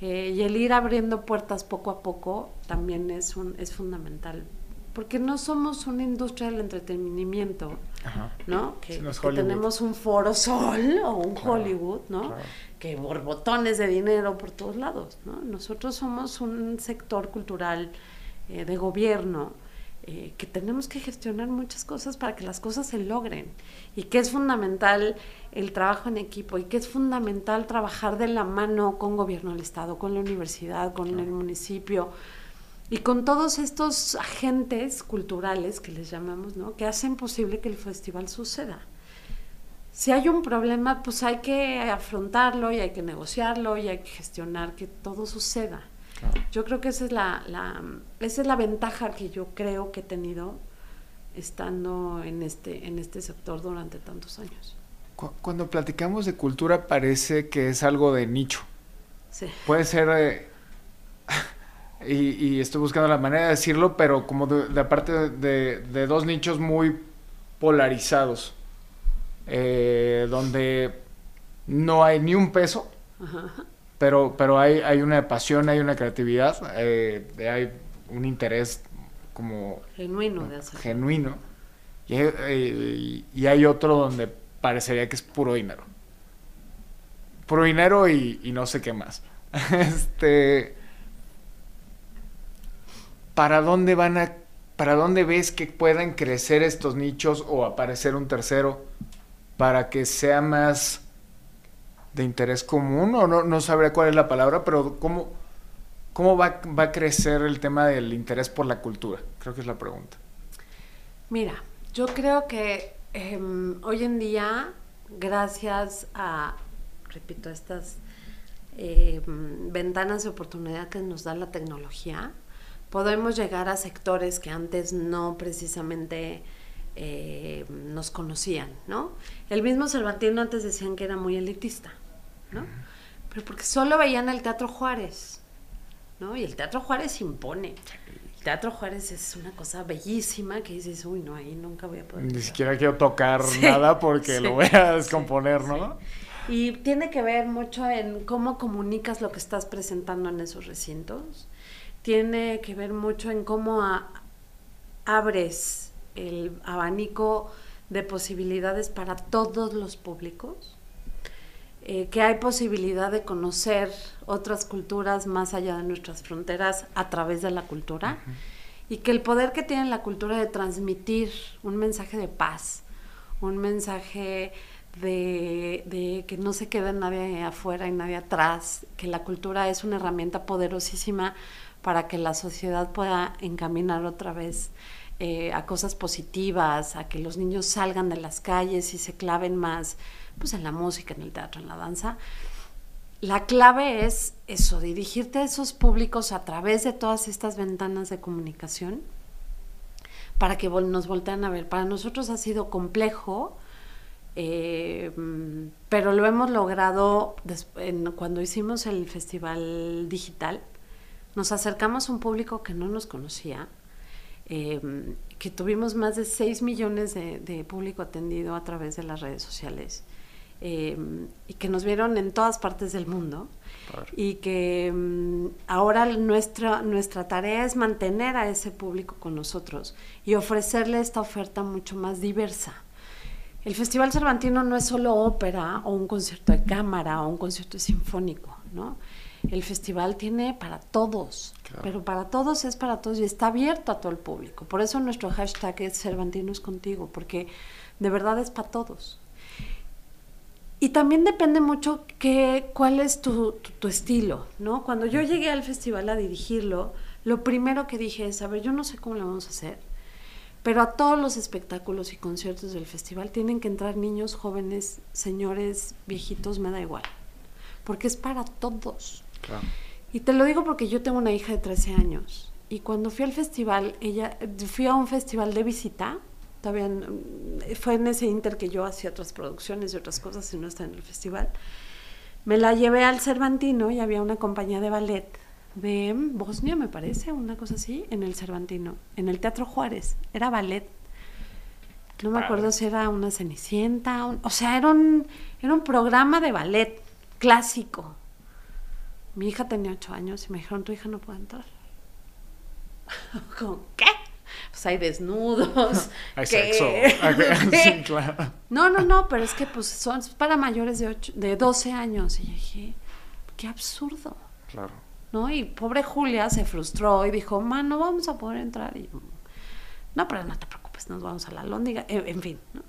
Eh, y el ir abriendo puertas poco a poco también es, un, es fundamental porque no somos una industria del entretenimiento Ajá. ¿no? Que, no tenemos un foro sol o un Claro, Hollywood, ¿no? claro. Que borbotones de dinero por todos lados, ¿no? Nosotros somos un sector cultural eh, de gobierno eh, que tenemos que gestionar muchas cosas para que las cosas se logren y que es fundamental el trabajo en equipo y que es fundamental trabajar de la mano con gobierno del estado, con la universidad, con el municipio y con todos estos agentes culturales que les llamamos, ¿no? Que hacen posible que el festival suceda. Si hay un problema, pues hay que afrontarlo y hay que negociarlo y hay que gestionar que todo suceda. Claro. Yo creo que esa es la, la- esa es la ventaja que yo creo que he tenido estando en este, en este sector durante tantos años. Cu- Cuando platicamos de cultura parece que es algo de nicho. Sí. Puede ser... eh, y, y estoy buscando la manera de decirlo, pero como de, de aparte de, dos nichos muy polarizados. eh, donde no hay ni un peso, Ajá. pero, pero hay, hay una pasión, hay una creatividad, eh, hay un interés como Genuino de hacerlo. genuino. Y hay, eh, y hay otro donde parecería que es puro dinero. Por dinero y, y no sé qué más. este. ¿Para dónde van a. ¿Para dónde ves que puedan crecer estos nichos o aparecer un tercero para que sea más de interés común? O no, no sabría cuál es la palabra, pero ¿cómo, cómo va, va a crecer el tema del interés por la cultura? Creo que es la pregunta. Mira, yo creo que em, hoy en día, gracias a, repito, estas em, ventanas de oportunidad que nos da la tecnología, podemos llegar a sectores que antes no precisamente eh, nos conocían, ¿no? El mismo Cervantino antes decían que era muy elitista, ¿no? Pero porque solo veían el Teatro Juárez, ¿no? Y el Teatro Juárez impone. El Teatro Juárez es una cosa bellísima que dices, uy, no, ahí nunca voy a poder. Ni entrar". siquiera quiero tocar Sí, nada porque sí, lo voy a sí, descomponer, ¿no? Y tiene que ver mucho en cómo comunicas lo que estás presentando en esos recintos. Tiene que ver mucho en cómo a- abres el abanico de posibilidades para todos los públicos. Eh, que hay posibilidad de conocer otras culturas más allá de nuestras fronteras a través de la cultura y que el poder que tiene la cultura de transmitir un mensaje de paz, un mensaje de, de que no se quede nadie afuera y nadie atrás, que la cultura es una herramienta poderosísima para que la sociedad pueda encaminar otra vez eh, a cosas positivas, a que los niños salgan de las calles y se claven más pues en la música, en el teatro, en la danza. La clave es eso, dirigirte a esos públicos a través de todas estas ventanas de comunicación para que nos voltean a ver. Para nosotros ha sido complejo, eh, pero lo hemos logrado cuando hicimos el festival digital. Nos acercamos a un público que no nos conocía, eh, que tuvimos más de 6 millones de, de público atendido a través de las redes sociales eh, y que nos vieron en todas partes del mundo y que mm, ahora nuestra, nuestra tarea es mantener a ese público con nosotros y ofrecerle esta oferta mucho más diversa. El Festival Cervantino no es solo ópera o un concierto de cámara o un concierto sinfónico, ¿no? El festival tiene para todos, Claro. pero para todos es para todos y está abierto a todo el público. Por eso nuestro hashtag es Cervantino es contigo, porque de verdad es para todos. Y también depende mucho que, cuál es tu, tu, tu estilo, ¿no? Cuando yo llegué al festival a dirigirlo, lo primero que dije es, a ver, yo no sé cómo lo vamos a hacer, pero a todos los espectáculos y conciertos del festival tienen que entrar niños, jóvenes, señores, viejitos, me da igual, porque es para todos. Claro. Y te lo digo porque yo tengo una hija de 13 años y cuando fui al festival, ella fui a un festival de visita, todavía mm, fue en ese inter que yo hacía otras producciones y otras cosas y no está en el festival. Me la llevé al Cervantino y había una compañía de ballet de Bosnia, me parece, una cosa así, en el Cervantino, en el Teatro Juárez. Era ballet. No me acuerdo si era una Cenicienta, un- o sea, era un, era un programa de ballet clásico. Mi hija tenía ocho años y me dijeron, tu hija no puede entrar. ¿Con qué? Pues hay desnudos. Hay ¿qué? sexo. ¿Qué? sí, claro. No, no, no, pero es que pues son para mayores de, ocho, de 12 años. Y yo dije, qué absurdo, Claro. ¿no? Y pobre Julia se frustró y dijo, ma, no vamos a poder entrar. Y, no, pero no te preocupes, nos vamos a la lóndiga. En, en fin, ¿no?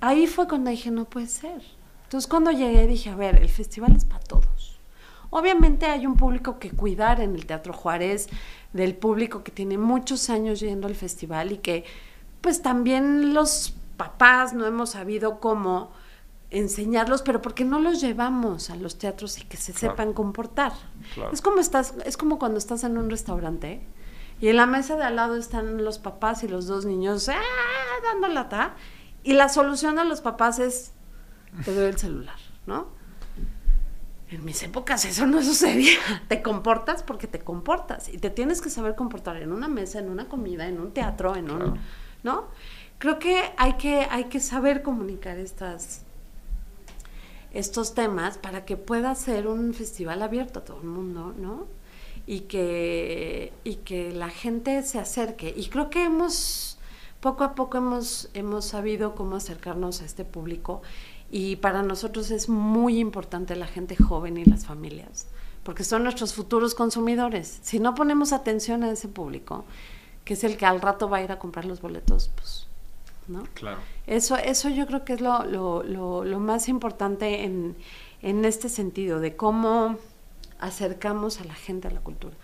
Ahí fue cuando dije, no puede ser. Entonces cuando llegué dije, a ver, el festival es para todos. Obviamente hay un público que cuidar en el Teatro Juárez, del público que tiene muchos años yendo al festival y que pues también los papás no hemos sabido cómo enseñarlos, pero porque no los llevamos a los teatros y que se Claro. sepan comportar. Claro. Es como estás, es como cuando estás en un restaurante y en la mesa de al lado están los papás y los dos niños ¡ah! dando lata y la solución a los papás es te doy el celular, ¿no? En mis épocas eso no sucedía. Te comportas porque te comportas y te tienes que saber comportar en una mesa, en una comida, en un teatro, en Claro. un, ¿no? Creo que hay que hay que saber comunicar estas estos temas para que pueda ser un festival abierto a todo el mundo, ¿no? Y que, y que la gente se acerque. Y creo que hemos, poco a poco hemos, hemos sabido cómo acercarnos a este público Y para nosotros es muy importante la gente joven y las familias, porque son nuestros futuros consumidores. Si no ponemos atención a ese público, que es el que al rato va a ir a comprar los boletos, pues, ¿no? Claro. Eso, eso yo creo que es lo, lo, lo, lo más importante en, en este sentido, de cómo acercamos a la gente a la cultura.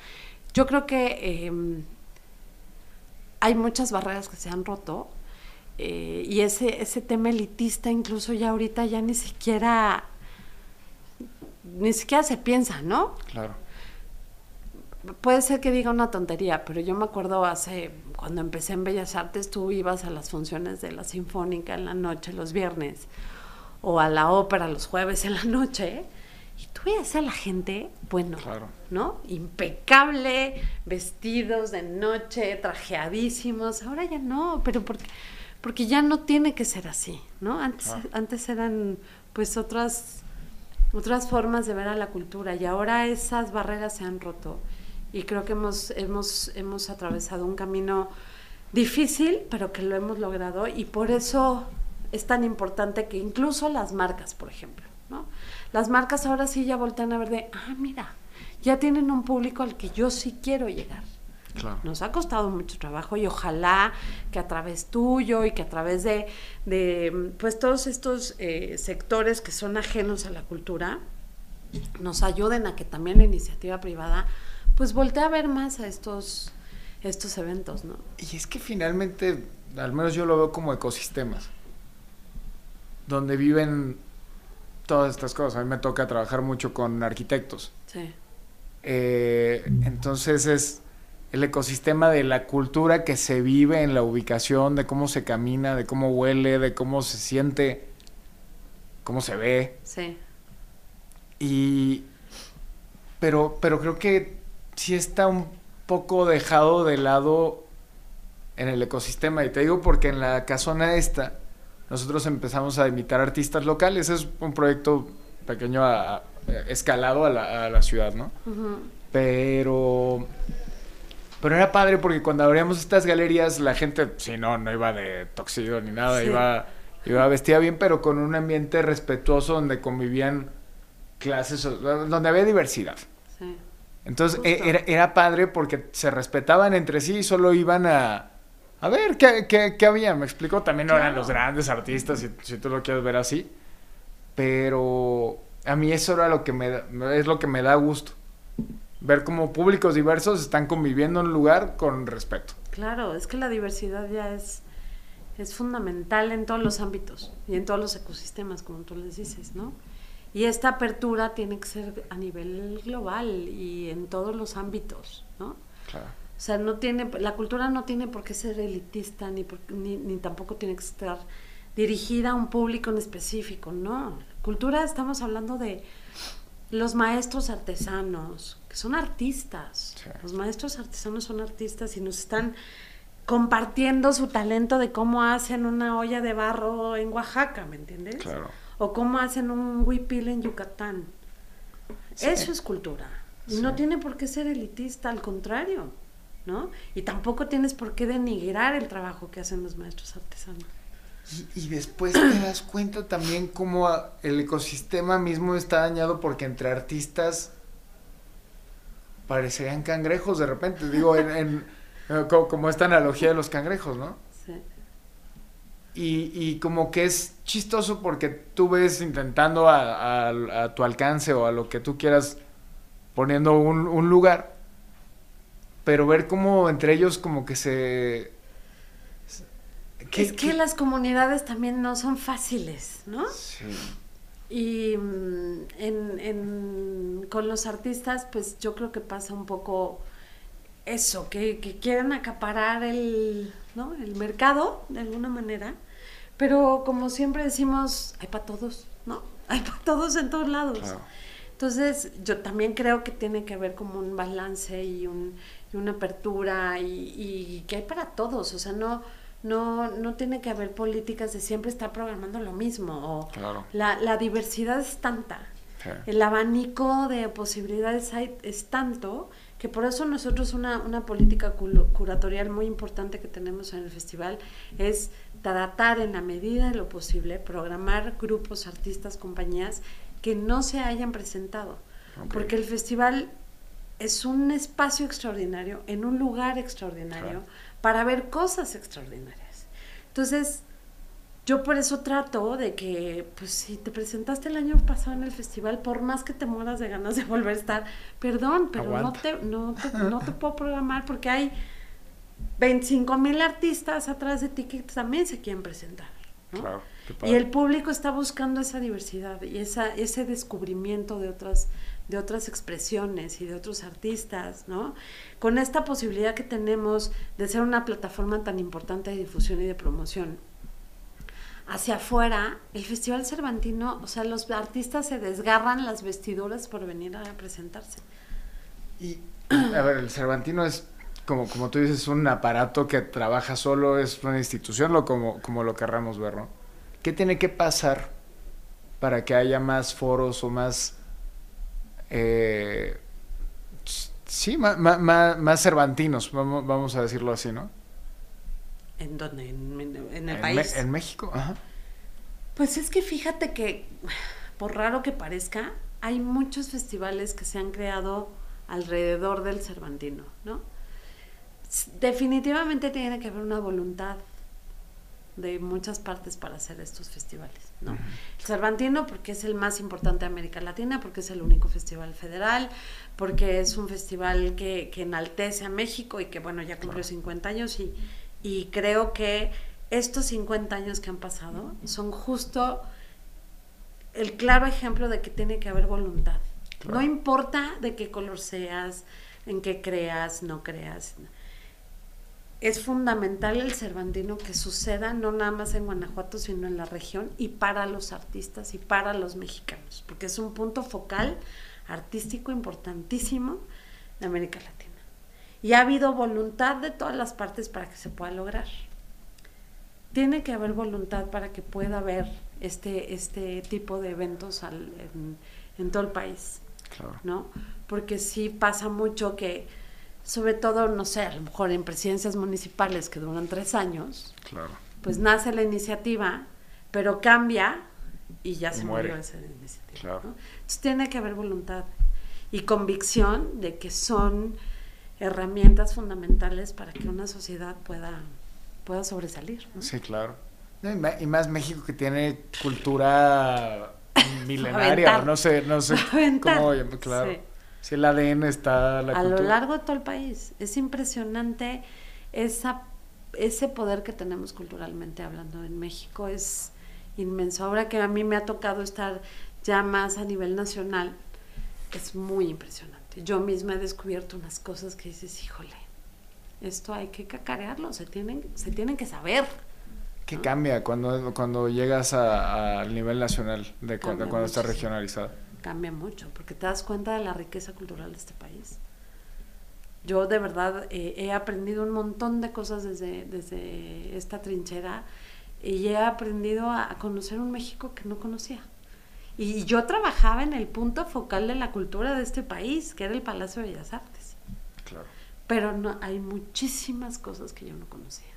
Yo creo que eh, hay muchas barreras que se han roto eh, y ese, ese tema elitista incluso ya ahorita ya ni siquiera ni siquiera se piensa, ¿no? Claro. Puede ser que diga una tontería, pero yo me acuerdo hace, cuando empecé en Bellas Artes, tú ibas a las funciones de la Sinfónica en la noche, los viernes, o a la ópera los jueves en la noche, y tú veías a la gente, bueno, Claro. ¿no? Impecable, vestidos de noche, trajeadísimos. Ahora ya no, pero porque, porque ya no tiene que ser así, ¿no? Antes, Claro. antes eran pues otras, otras formas de ver a la cultura y ahora esas barreras se han roto. Y creo que hemos, hemos, hemos atravesado un camino difícil, pero que lo hemos logrado y por eso es tan importante que incluso las marcas, por ejemplo, ¿no? Las marcas ahora sí ya voltean a ver de, ah, mira, ya tienen un público al que yo sí quiero llegar. Claro. Nos ha costado mucho trabajo y ojalá que a través tuyo y que a través de, de pues todos estos eh, sectores que son ajenos a la cultura nos ayuden a que también la iniciativa privada pues voltee a ver más a estos estos eventos, ¿no? Y es que finalmente, al menos yo lo veo como ecosistemas, donde viven todas estas cosas. A mí me toca trabajar mucho con arquitectos. Sí. Eh, entonces es el ecosistema de la cultura que se vive en la ubicación, de cómo se camina, de cómo huele, de cómo se siente, cómo se ve. Sí. Y pero pero creo que sí está un poco dejado de lado en el ecosistema y te digo porque en la casona esta nosotros empezamos a invitar artistas locales, es un proyecto pequeño a- a- escalado a la, a la ciudad, ¿no? Pero. Pero era padre porque cuando abríamos estas galerías, la gente, sí, no, no iba de toxido ni nada, Sí. iba, iba vestida bien, pero con un ambiente respetuoso donde convivían clases, donde había diversidad. Sí. Entonces e- era, era padre porque se respetaban entre sí y solo iban a. A ver, ¿qué, qué, qué había? Me explico, también no eran los grandes artistas, si, si tú lo quieres ver así. Pero a mí eso era lo que me es lo que me da gusto. Ver cómo públicos diversos están conviviendo en un lugar con respeto. Claro, es que la diversidad ya es, es fundamental en todos los ámbitos y en todos los ecosistemas, como tú les dices, ¿no? Y esta apertura tiene que ser a nivel global y en todos los ámbitos, ¿no? Claro. O sea, no tiene, la cultura no tiene por qué ser elitista ni, por- ni, ni tampoco tiene que estar dirigida a un público en específico, no. Cultura estamos hablando de los maestros artesanos, que son artistas. Sí. Los maestros artesanos son artistas y nos están compartiendo su talento de cómo hacen una olla de barro en Oaxaca, ¿me entiendes? Claro. O cómo hacen un huipil en Yucatán. Sí. Eso es cultura. Y Sí. no tiene por qué ser elitista, al contrario, ¿no? Y tampoco tienes por qué denigrar el trabajo que hacen los maestros artesanos. Y, y después te das cuenta también cómo el ecosistema mismo está dañado porque entre artistas parecerían cangrejos de repente. Digo, en, en- eh, co- como, esta analogía de los cangrejos, ¿no? Sí. Y, y como que es chistoso porque tú ves intentando a, a- a tu alcance o a lo que tú quieras poniendo un, un lugar, pero ver cómo entre ellos como que se... ¿Qué- es que qué- las comunidades también no son fáciles, ¿no? Sí. Y mm, en, en- con los artistas, pues yo creo que pasa un poco eso, que, que quieren acaparar el, ¿no? el mercado de alguna manera, pero como siempre decimos, hay para todos, ¿no? Hay para todos en todos lados. Claro. Entonces, yo también creo que tiene que haber como un balance y, un, y una apertura y, y que hay para todos, o sea, no, no, no tiene que haber políticas de siempre estar programando lo mismo o Claro. la, la diversidad es tanta, Sí. el abanico de posibilidades hay, es tanto que por eso nosotros una, una política cul- curatorial muy importante que tenemos en el festival es tratar en la medida de lo posible, programar grupos, artistas, compañías que no se hayan presentado. Porque el festival es un espacio extraordinario, en un lugar extraordinario, Claro. Para ver cosas extraordinarias. Entonces, yo por eso trato de que, pues si te presentaste el año pasado en el festival, por más que te mueras de ganas de volver a estar, perdón, pero no te, no, te, no te puedo programar porque hay 25 mil artistas atrás de ti que también se quieren presentar. ¿no? Claro. qué Y el público está buscando esa diversidad y esa, ese descubrimiento de otras, de otras expresiones y de otros artistas, ¿no? Con esta posibilidad que tenemos de ser una plataforma tan importante de difusión y de promoción. Hacia afuera, el Festival Cervantino, o sea, los artistas se desgarran las vestiduras por venir a presentarse. Y, a ver, el Cervantino es, como, como tú dices, un aparato que trabaja solo, es una institución, lo como, como lo querramos ver, ¿no? ¿Qué tiene que pasar para que haya más foros o más... eh, sí, más, más, cervantinos, vamos, vamos a decirlo así, ¿no? ¿En dónde? ¿En, en- en el en, país? Me- en México, ajá. Pues es que fíjate que, por raro que parezca, hay muchos festivales que se han creado alrededor del Cervantino, ¿no? Definitivamente tiene que haber una voluntad de muchas partes para hacer estos festivales, ¿no? El Cervantino porque es el más importante de América Latina, porque es el único festival federal, porque es un festival que, que enaltece a México y que, bueno, ya cumplió 50 años y, y creo que estos 50 años que han pasado son justo el claro ejemplo de que tiene que haber voluntad. Claro. No importa de qué color seas, en qué creas, no creas. Es fundamental el Cervantino que suceda no nada más en Guanajuato, sino en la región y para los artistas y para los mexicanos, porque es un punto focal artístico importantísimo de América Latina. Y ha habido voluntad de todas las partes para que se pueda lograr. Tiene que haber voluntad para que pueda haber este, este tipo de eventos al- en, en todo el país. Claro. ¿no? Porque sí pasa mucho que, sobre todo, no sé, a lo mejor en presidencias municipales que duran tres años, Claro. pues nace la iniciativa, pero cambia y ya Y se muere. murió esa iniciativa. Claro. ¿no? Entonces tiene que haber voluntad y convicción de que son herramientas fundamentales para que una sociedad pueda, pueda sobresalir. ¿no? Sí, claro. Y más México que tiene cultura milenaria, no sé, no sé Aventar. cómo, claro. Sí. Si el ADN está la a lo largo de todo el país. Es impresionante esa, ese poder que tenemos culturalmente hablando en México. Es inmenso. Ahora que a mí me ha tocado estar ya más a nivel nacional, es muy impresionante. Yo misma he descubierto unas cosas que dices, híjole, esto hay que cacarearlo, se tienen, se tienen que saber. ¿Qué cambia cuando, cuando llegas al nivel nacional de cu- de Cambia cuando está muchísimo. regionalizado? Cambia mucho, porque te das cuenta de la riqueza cultural de este país. Yo de verdad eh, he aprendido un montón de cosas desde, desde esta trinchera y he aprendido a, a conocer un México que no conocía. Y yo trabajaba en el punto focal de la cultura de este país, que era el Palacio de Bellas Artes. Claro. Pero no, hay muchísimas cosas que yo no conocía,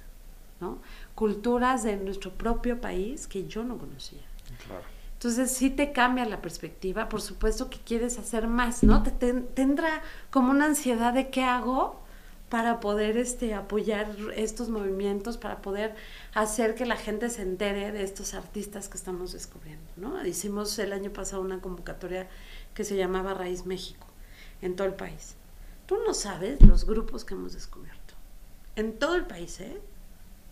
¿no? Culturas de nuestro propio país que yo no conocía. Entonces sí te cambia la perspectiva, por supuesto que quieres hacer más, ¿no? Te, ten- tendrá como una ansiedad de qué hago para poder este, apoyar estos movimientos, para poder hacer que la gente se entere de estos artistas que estamos descubriendo, ¿no? Hicimos el año pasado una convocatoria que se llamaba Raíz México, en todo el país. Tú no sabes los grupos que hemos descubierto. En todo el país, ¿eh?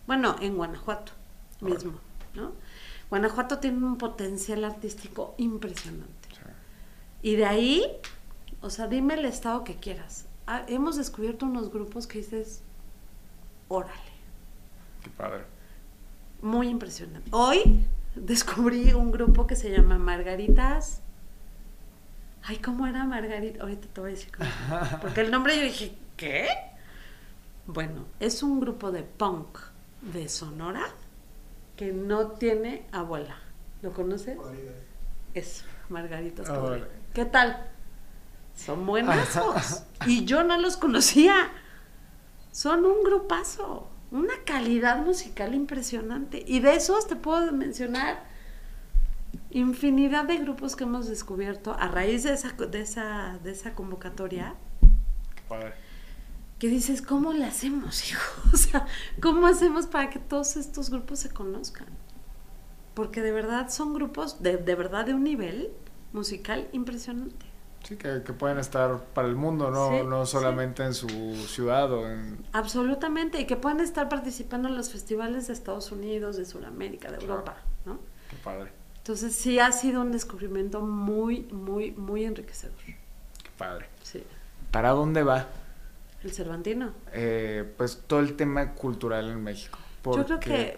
Bueno, en Guanajuato mismo, ¿no? Guanajuato tiene un potencial artístico impresionante. Sí. Y de ahí, o sea, dime el estado que quieras. Ah, hemos descubierto unos grupos que dices, órale, Qué padre. muy impresionante. Hoy descubrí un grupo que se llama Margaritas. Ay, ¿cómo era Margarita? Ahorita te voy a decir cómo era. Porque el nombre yo dije, ¿qué? Bueno, es un grupo de punk de Sonora que no tiene abuela. ¿Lo conoces? Eso, Margaritas. Ah. ¿Qué tal? Son buenazos. y yo no los conocía. Son un grupazo. una calidad musical impresionante. Y de esos te puedo mencionar infinidad de grupos que hemos descubierto a raíz de esa, de esa, de esa convocatoria. Qué padre. Que dices, ¿cómo le hacemos, hijo? O sea, ¿cómo hacemos para que todos estos grupos se conozcan? Porque de verdad son grupos de, de verdad de un nivel musical impresionante. Sí, que, que pueden estar para el mundo, no, Sí, no sí. solamente en su ciudad o en... Absolutamente, y que pueden estar participando en los festivales de Estados Unidos, de Sudamérica, de Claro. Europa, ¿no? Qué padre, Entonces sí ha sido un descubrimiento muy, muy, muy enriquecedor. qué padre. Sí. ¿Para dónde va? El Cervantino. eh, pues todo el tema cultural en México? Yo creo que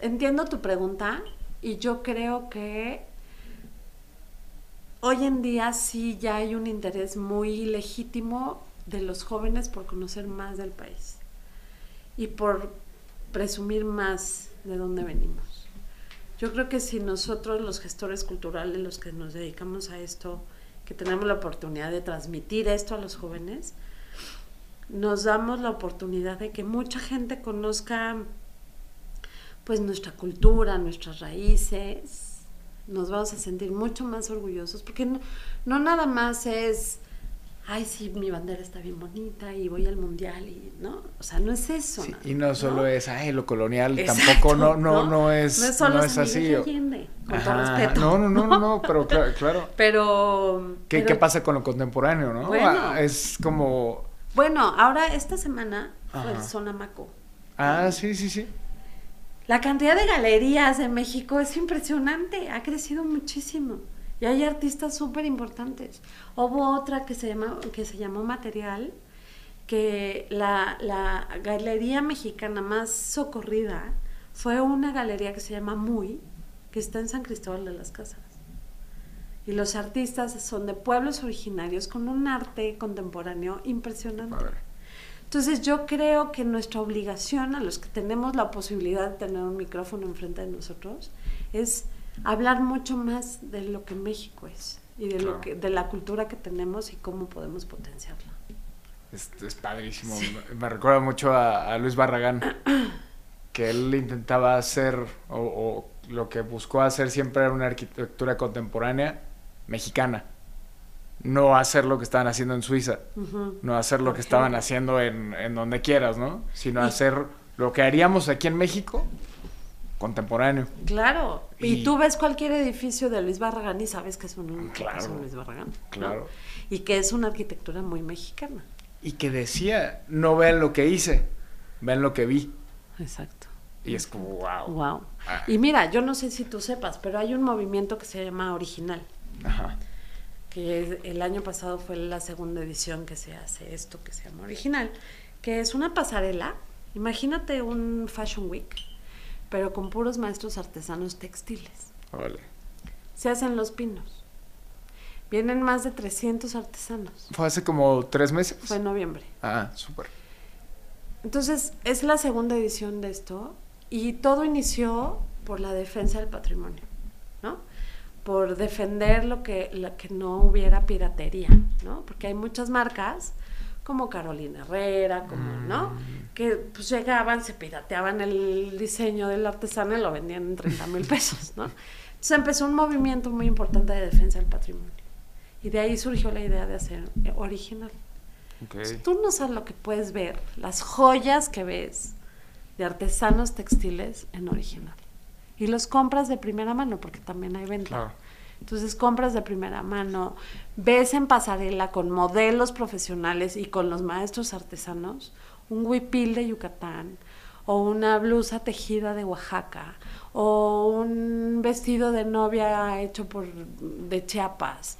entiendo tu pregunta y yo creo que hoy en día sí ya hay un interés muy legítimo de los jóvenes por conocer más del país y por presumir más de dónde venimos. Yo creo que si nosotros los gestores culturales, los que nos dedicamos a esto, que tenemos la oportunidad de transmitir esto a los jóvenes, nos damos la oportunidad de que mucha gente conozca pues nuestra cultura, nuestras raíces, nos vamos a sentir mucho más orgullosos, porque no, no nada más es, ay, sí, mi bandera está bien bonita y voy al mundial y, ¿no? O sea, no es eso. Sí, y no solo es, ay, lo colonial, Exacto, tampoco, no, no, no, es, No es solo no es San Miguel así. Allende, con todo Ajá, respeto. No, no, no, no, no, pero cla- claro. Pero, ¿Qué, pero- qué pasa con lo contemporáneo, no? Bueno. Ah, Es como, Bueno, ahora esta semana fue el Ajá. Sonamaco. ah, sí, sí, sí. La cantidad de galerías en México es impresionante, ha crecido muchísimo. Y hay artistas súper importantes. Hubo otra que se, llama, que se llamó Material, que la, la galería mexicana más socorrida fue una galería que se llama Muy, que está en San Cristóbal de las Casas. Y los artistas son de pueblos originarios con un arte contemporáneo impresionante. Entonces yo creo que nuestra obligación a los que tenemos la posibilidad de tener un micrófono enfrente de nosotros es hablar mucho más de lo que México es y de Claro. lo que de la cultura que tenemos y cómo podemos potenciarla. Es, es padrísimo. Me- Me recuerda mucho a, a Luis Barragán, que él intentaba hacer, o, o lo que buscó hacer siempre era una arquitectura contemporánea mexicana. No hacer lo que estaban haciendo en Suiza, no hacer lo que estaban haciendo en, en donde quieras, ¿no? Sino Y- hacer lo que haríamos aquí en México, contemporáneo. Claro. Y, Y- tú ves cualquier edificio de Luis Barragán y sabes que es un Claro. es un Luis Barragán. ¿no? Claro. Y que es una arquitectura muy mexicana. Y que decía, no vean lo que hice, vean lo que vi. Exacto. Y es como, wow. Wow. Ah. Y mira, yo no sé si tú sepas, pero hay un movimiento que se llama Original. Ajá. que es- el año pasado fue la segunda edición que se hace esto que se llama original, que es una pasarela, imagínate un Fashion Week, pero con puros maestros artesanos textiles. Vale. Se hacen los pinos. Vienen más de 300 artesanos. Fue hace como tres meses. Fue en noviembre. Ah, súper. Entonces, es la segunda edición de esto y todo inició por la defensa del patrimonio, ¿no? Por defender lo que, la- que no hubiera piratería, ¿no? Porque hay muchas marcas como Carolina Herrera, como, ¿no? Que pues llegaban, se pirateaban el diseño del artesano y lo vendían en 30 mil pesos, ¿no? Entonces empezó un movimiento muy importante de defensa del patrimonio. Y de ahí surgió la idea de hacer eh, original. Ok. Si Tú no sabes lo que puedes ver, las joyas que ves de artesanos textiles en original. Y los compras de primera mano, porque también hay venta. Claro. Entonces compras de primera mano, ves en pasarela con modelos profesionales y con los maestros artesanos un huipil de Yucatán o una blusa tejida de Oaxaca o un vestido de novia hecho por de Chiapas.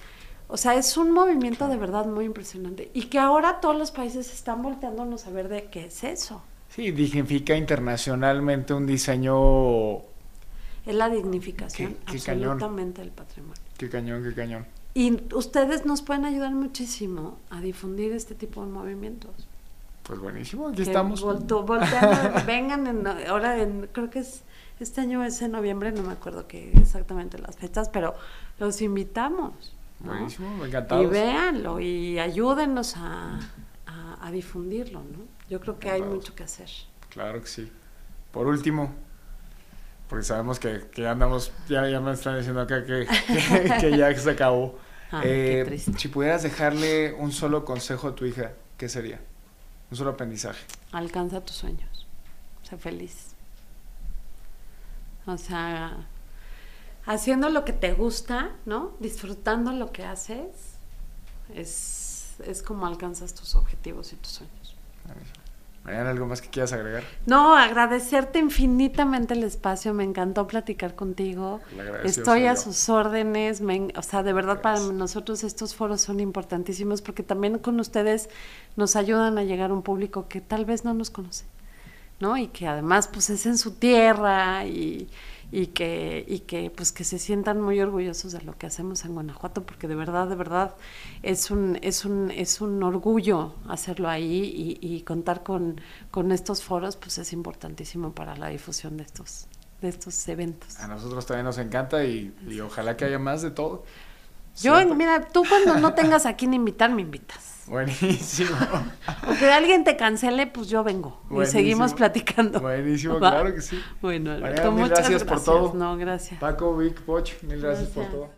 O sea, es un movimiento de verdad muy impresionante y que ahora todos los países están volteándonos a ver de qué es eso. Sí, dignifica internacionalmente un diseño. Es la dignificación Qué- qué cañón. absolutamente del patrimonio. Qué cañón, qué cañón. Y ustedes nos pueden ayudar muchísimo a difundir este tipo de movimientos. Pues buenísimo, aquí Que estamos. volto- volteando, vengan en, ahora en, creo que es, este año es en noviembre, no me acuerdo que exactamente las fechas, pero los invitamos. ¿no? Buenísimo, Y encantados. véanlo y ayúdennos a, a- a difundirlo, ¿no? Yo creo que hay mucho que hacer. Claro que sí. Por último, porque sabemos que, que andamos, ya, ya me están diciendo acá que, que, que ya se acabó. Qué Eh, triste. si pudieras dejarle un solo consejo a tu hija, ¿qué sería? Un solo aprendizaje. Alcanza tus sueños. Sé feliz. O sea, haciendo lo que te gusta, ¿no? Disfrutando lo que haces, es, es como alcanzas tus objetivos y tus sueños. Mariana, ¿algo más que quieras agregar? No, agradecerte infinitamente el espacio, me encantó platicar contigo. Estoy a yo. sus órdenes, me o sea, de verdad para nosotros estos foros son importantísimos porque también con ustedes nos ayudan a llegar a un público que tal vez no nos conoce, ¿no? Y que además pues es en su tierra y, y que y que pues que se sientan muy orgullosos de lo que hacemos en Guanajuato porque de verdad de verdad es un es un es un orgullo hacerlo ahí y, y contar con con estos foros pues es importantísimo para la difusión de estos de estos eventos. A nosotros también nos encanta y, y ojalá que haya más de todo. Yo, ¿Cierto? mira, tú cuando no tengas a quién invitar, me invitas. Buenísimo. O que alguien te cancele, pues yo vengo. Y Buenísimo. seguimos platicando. Buenísimo, ¿Va? claro que sí. Bueno, mil muchas gracias por todo. No, gracias. Paco, Vic, Poch, mil gracias, por Gracias. todo.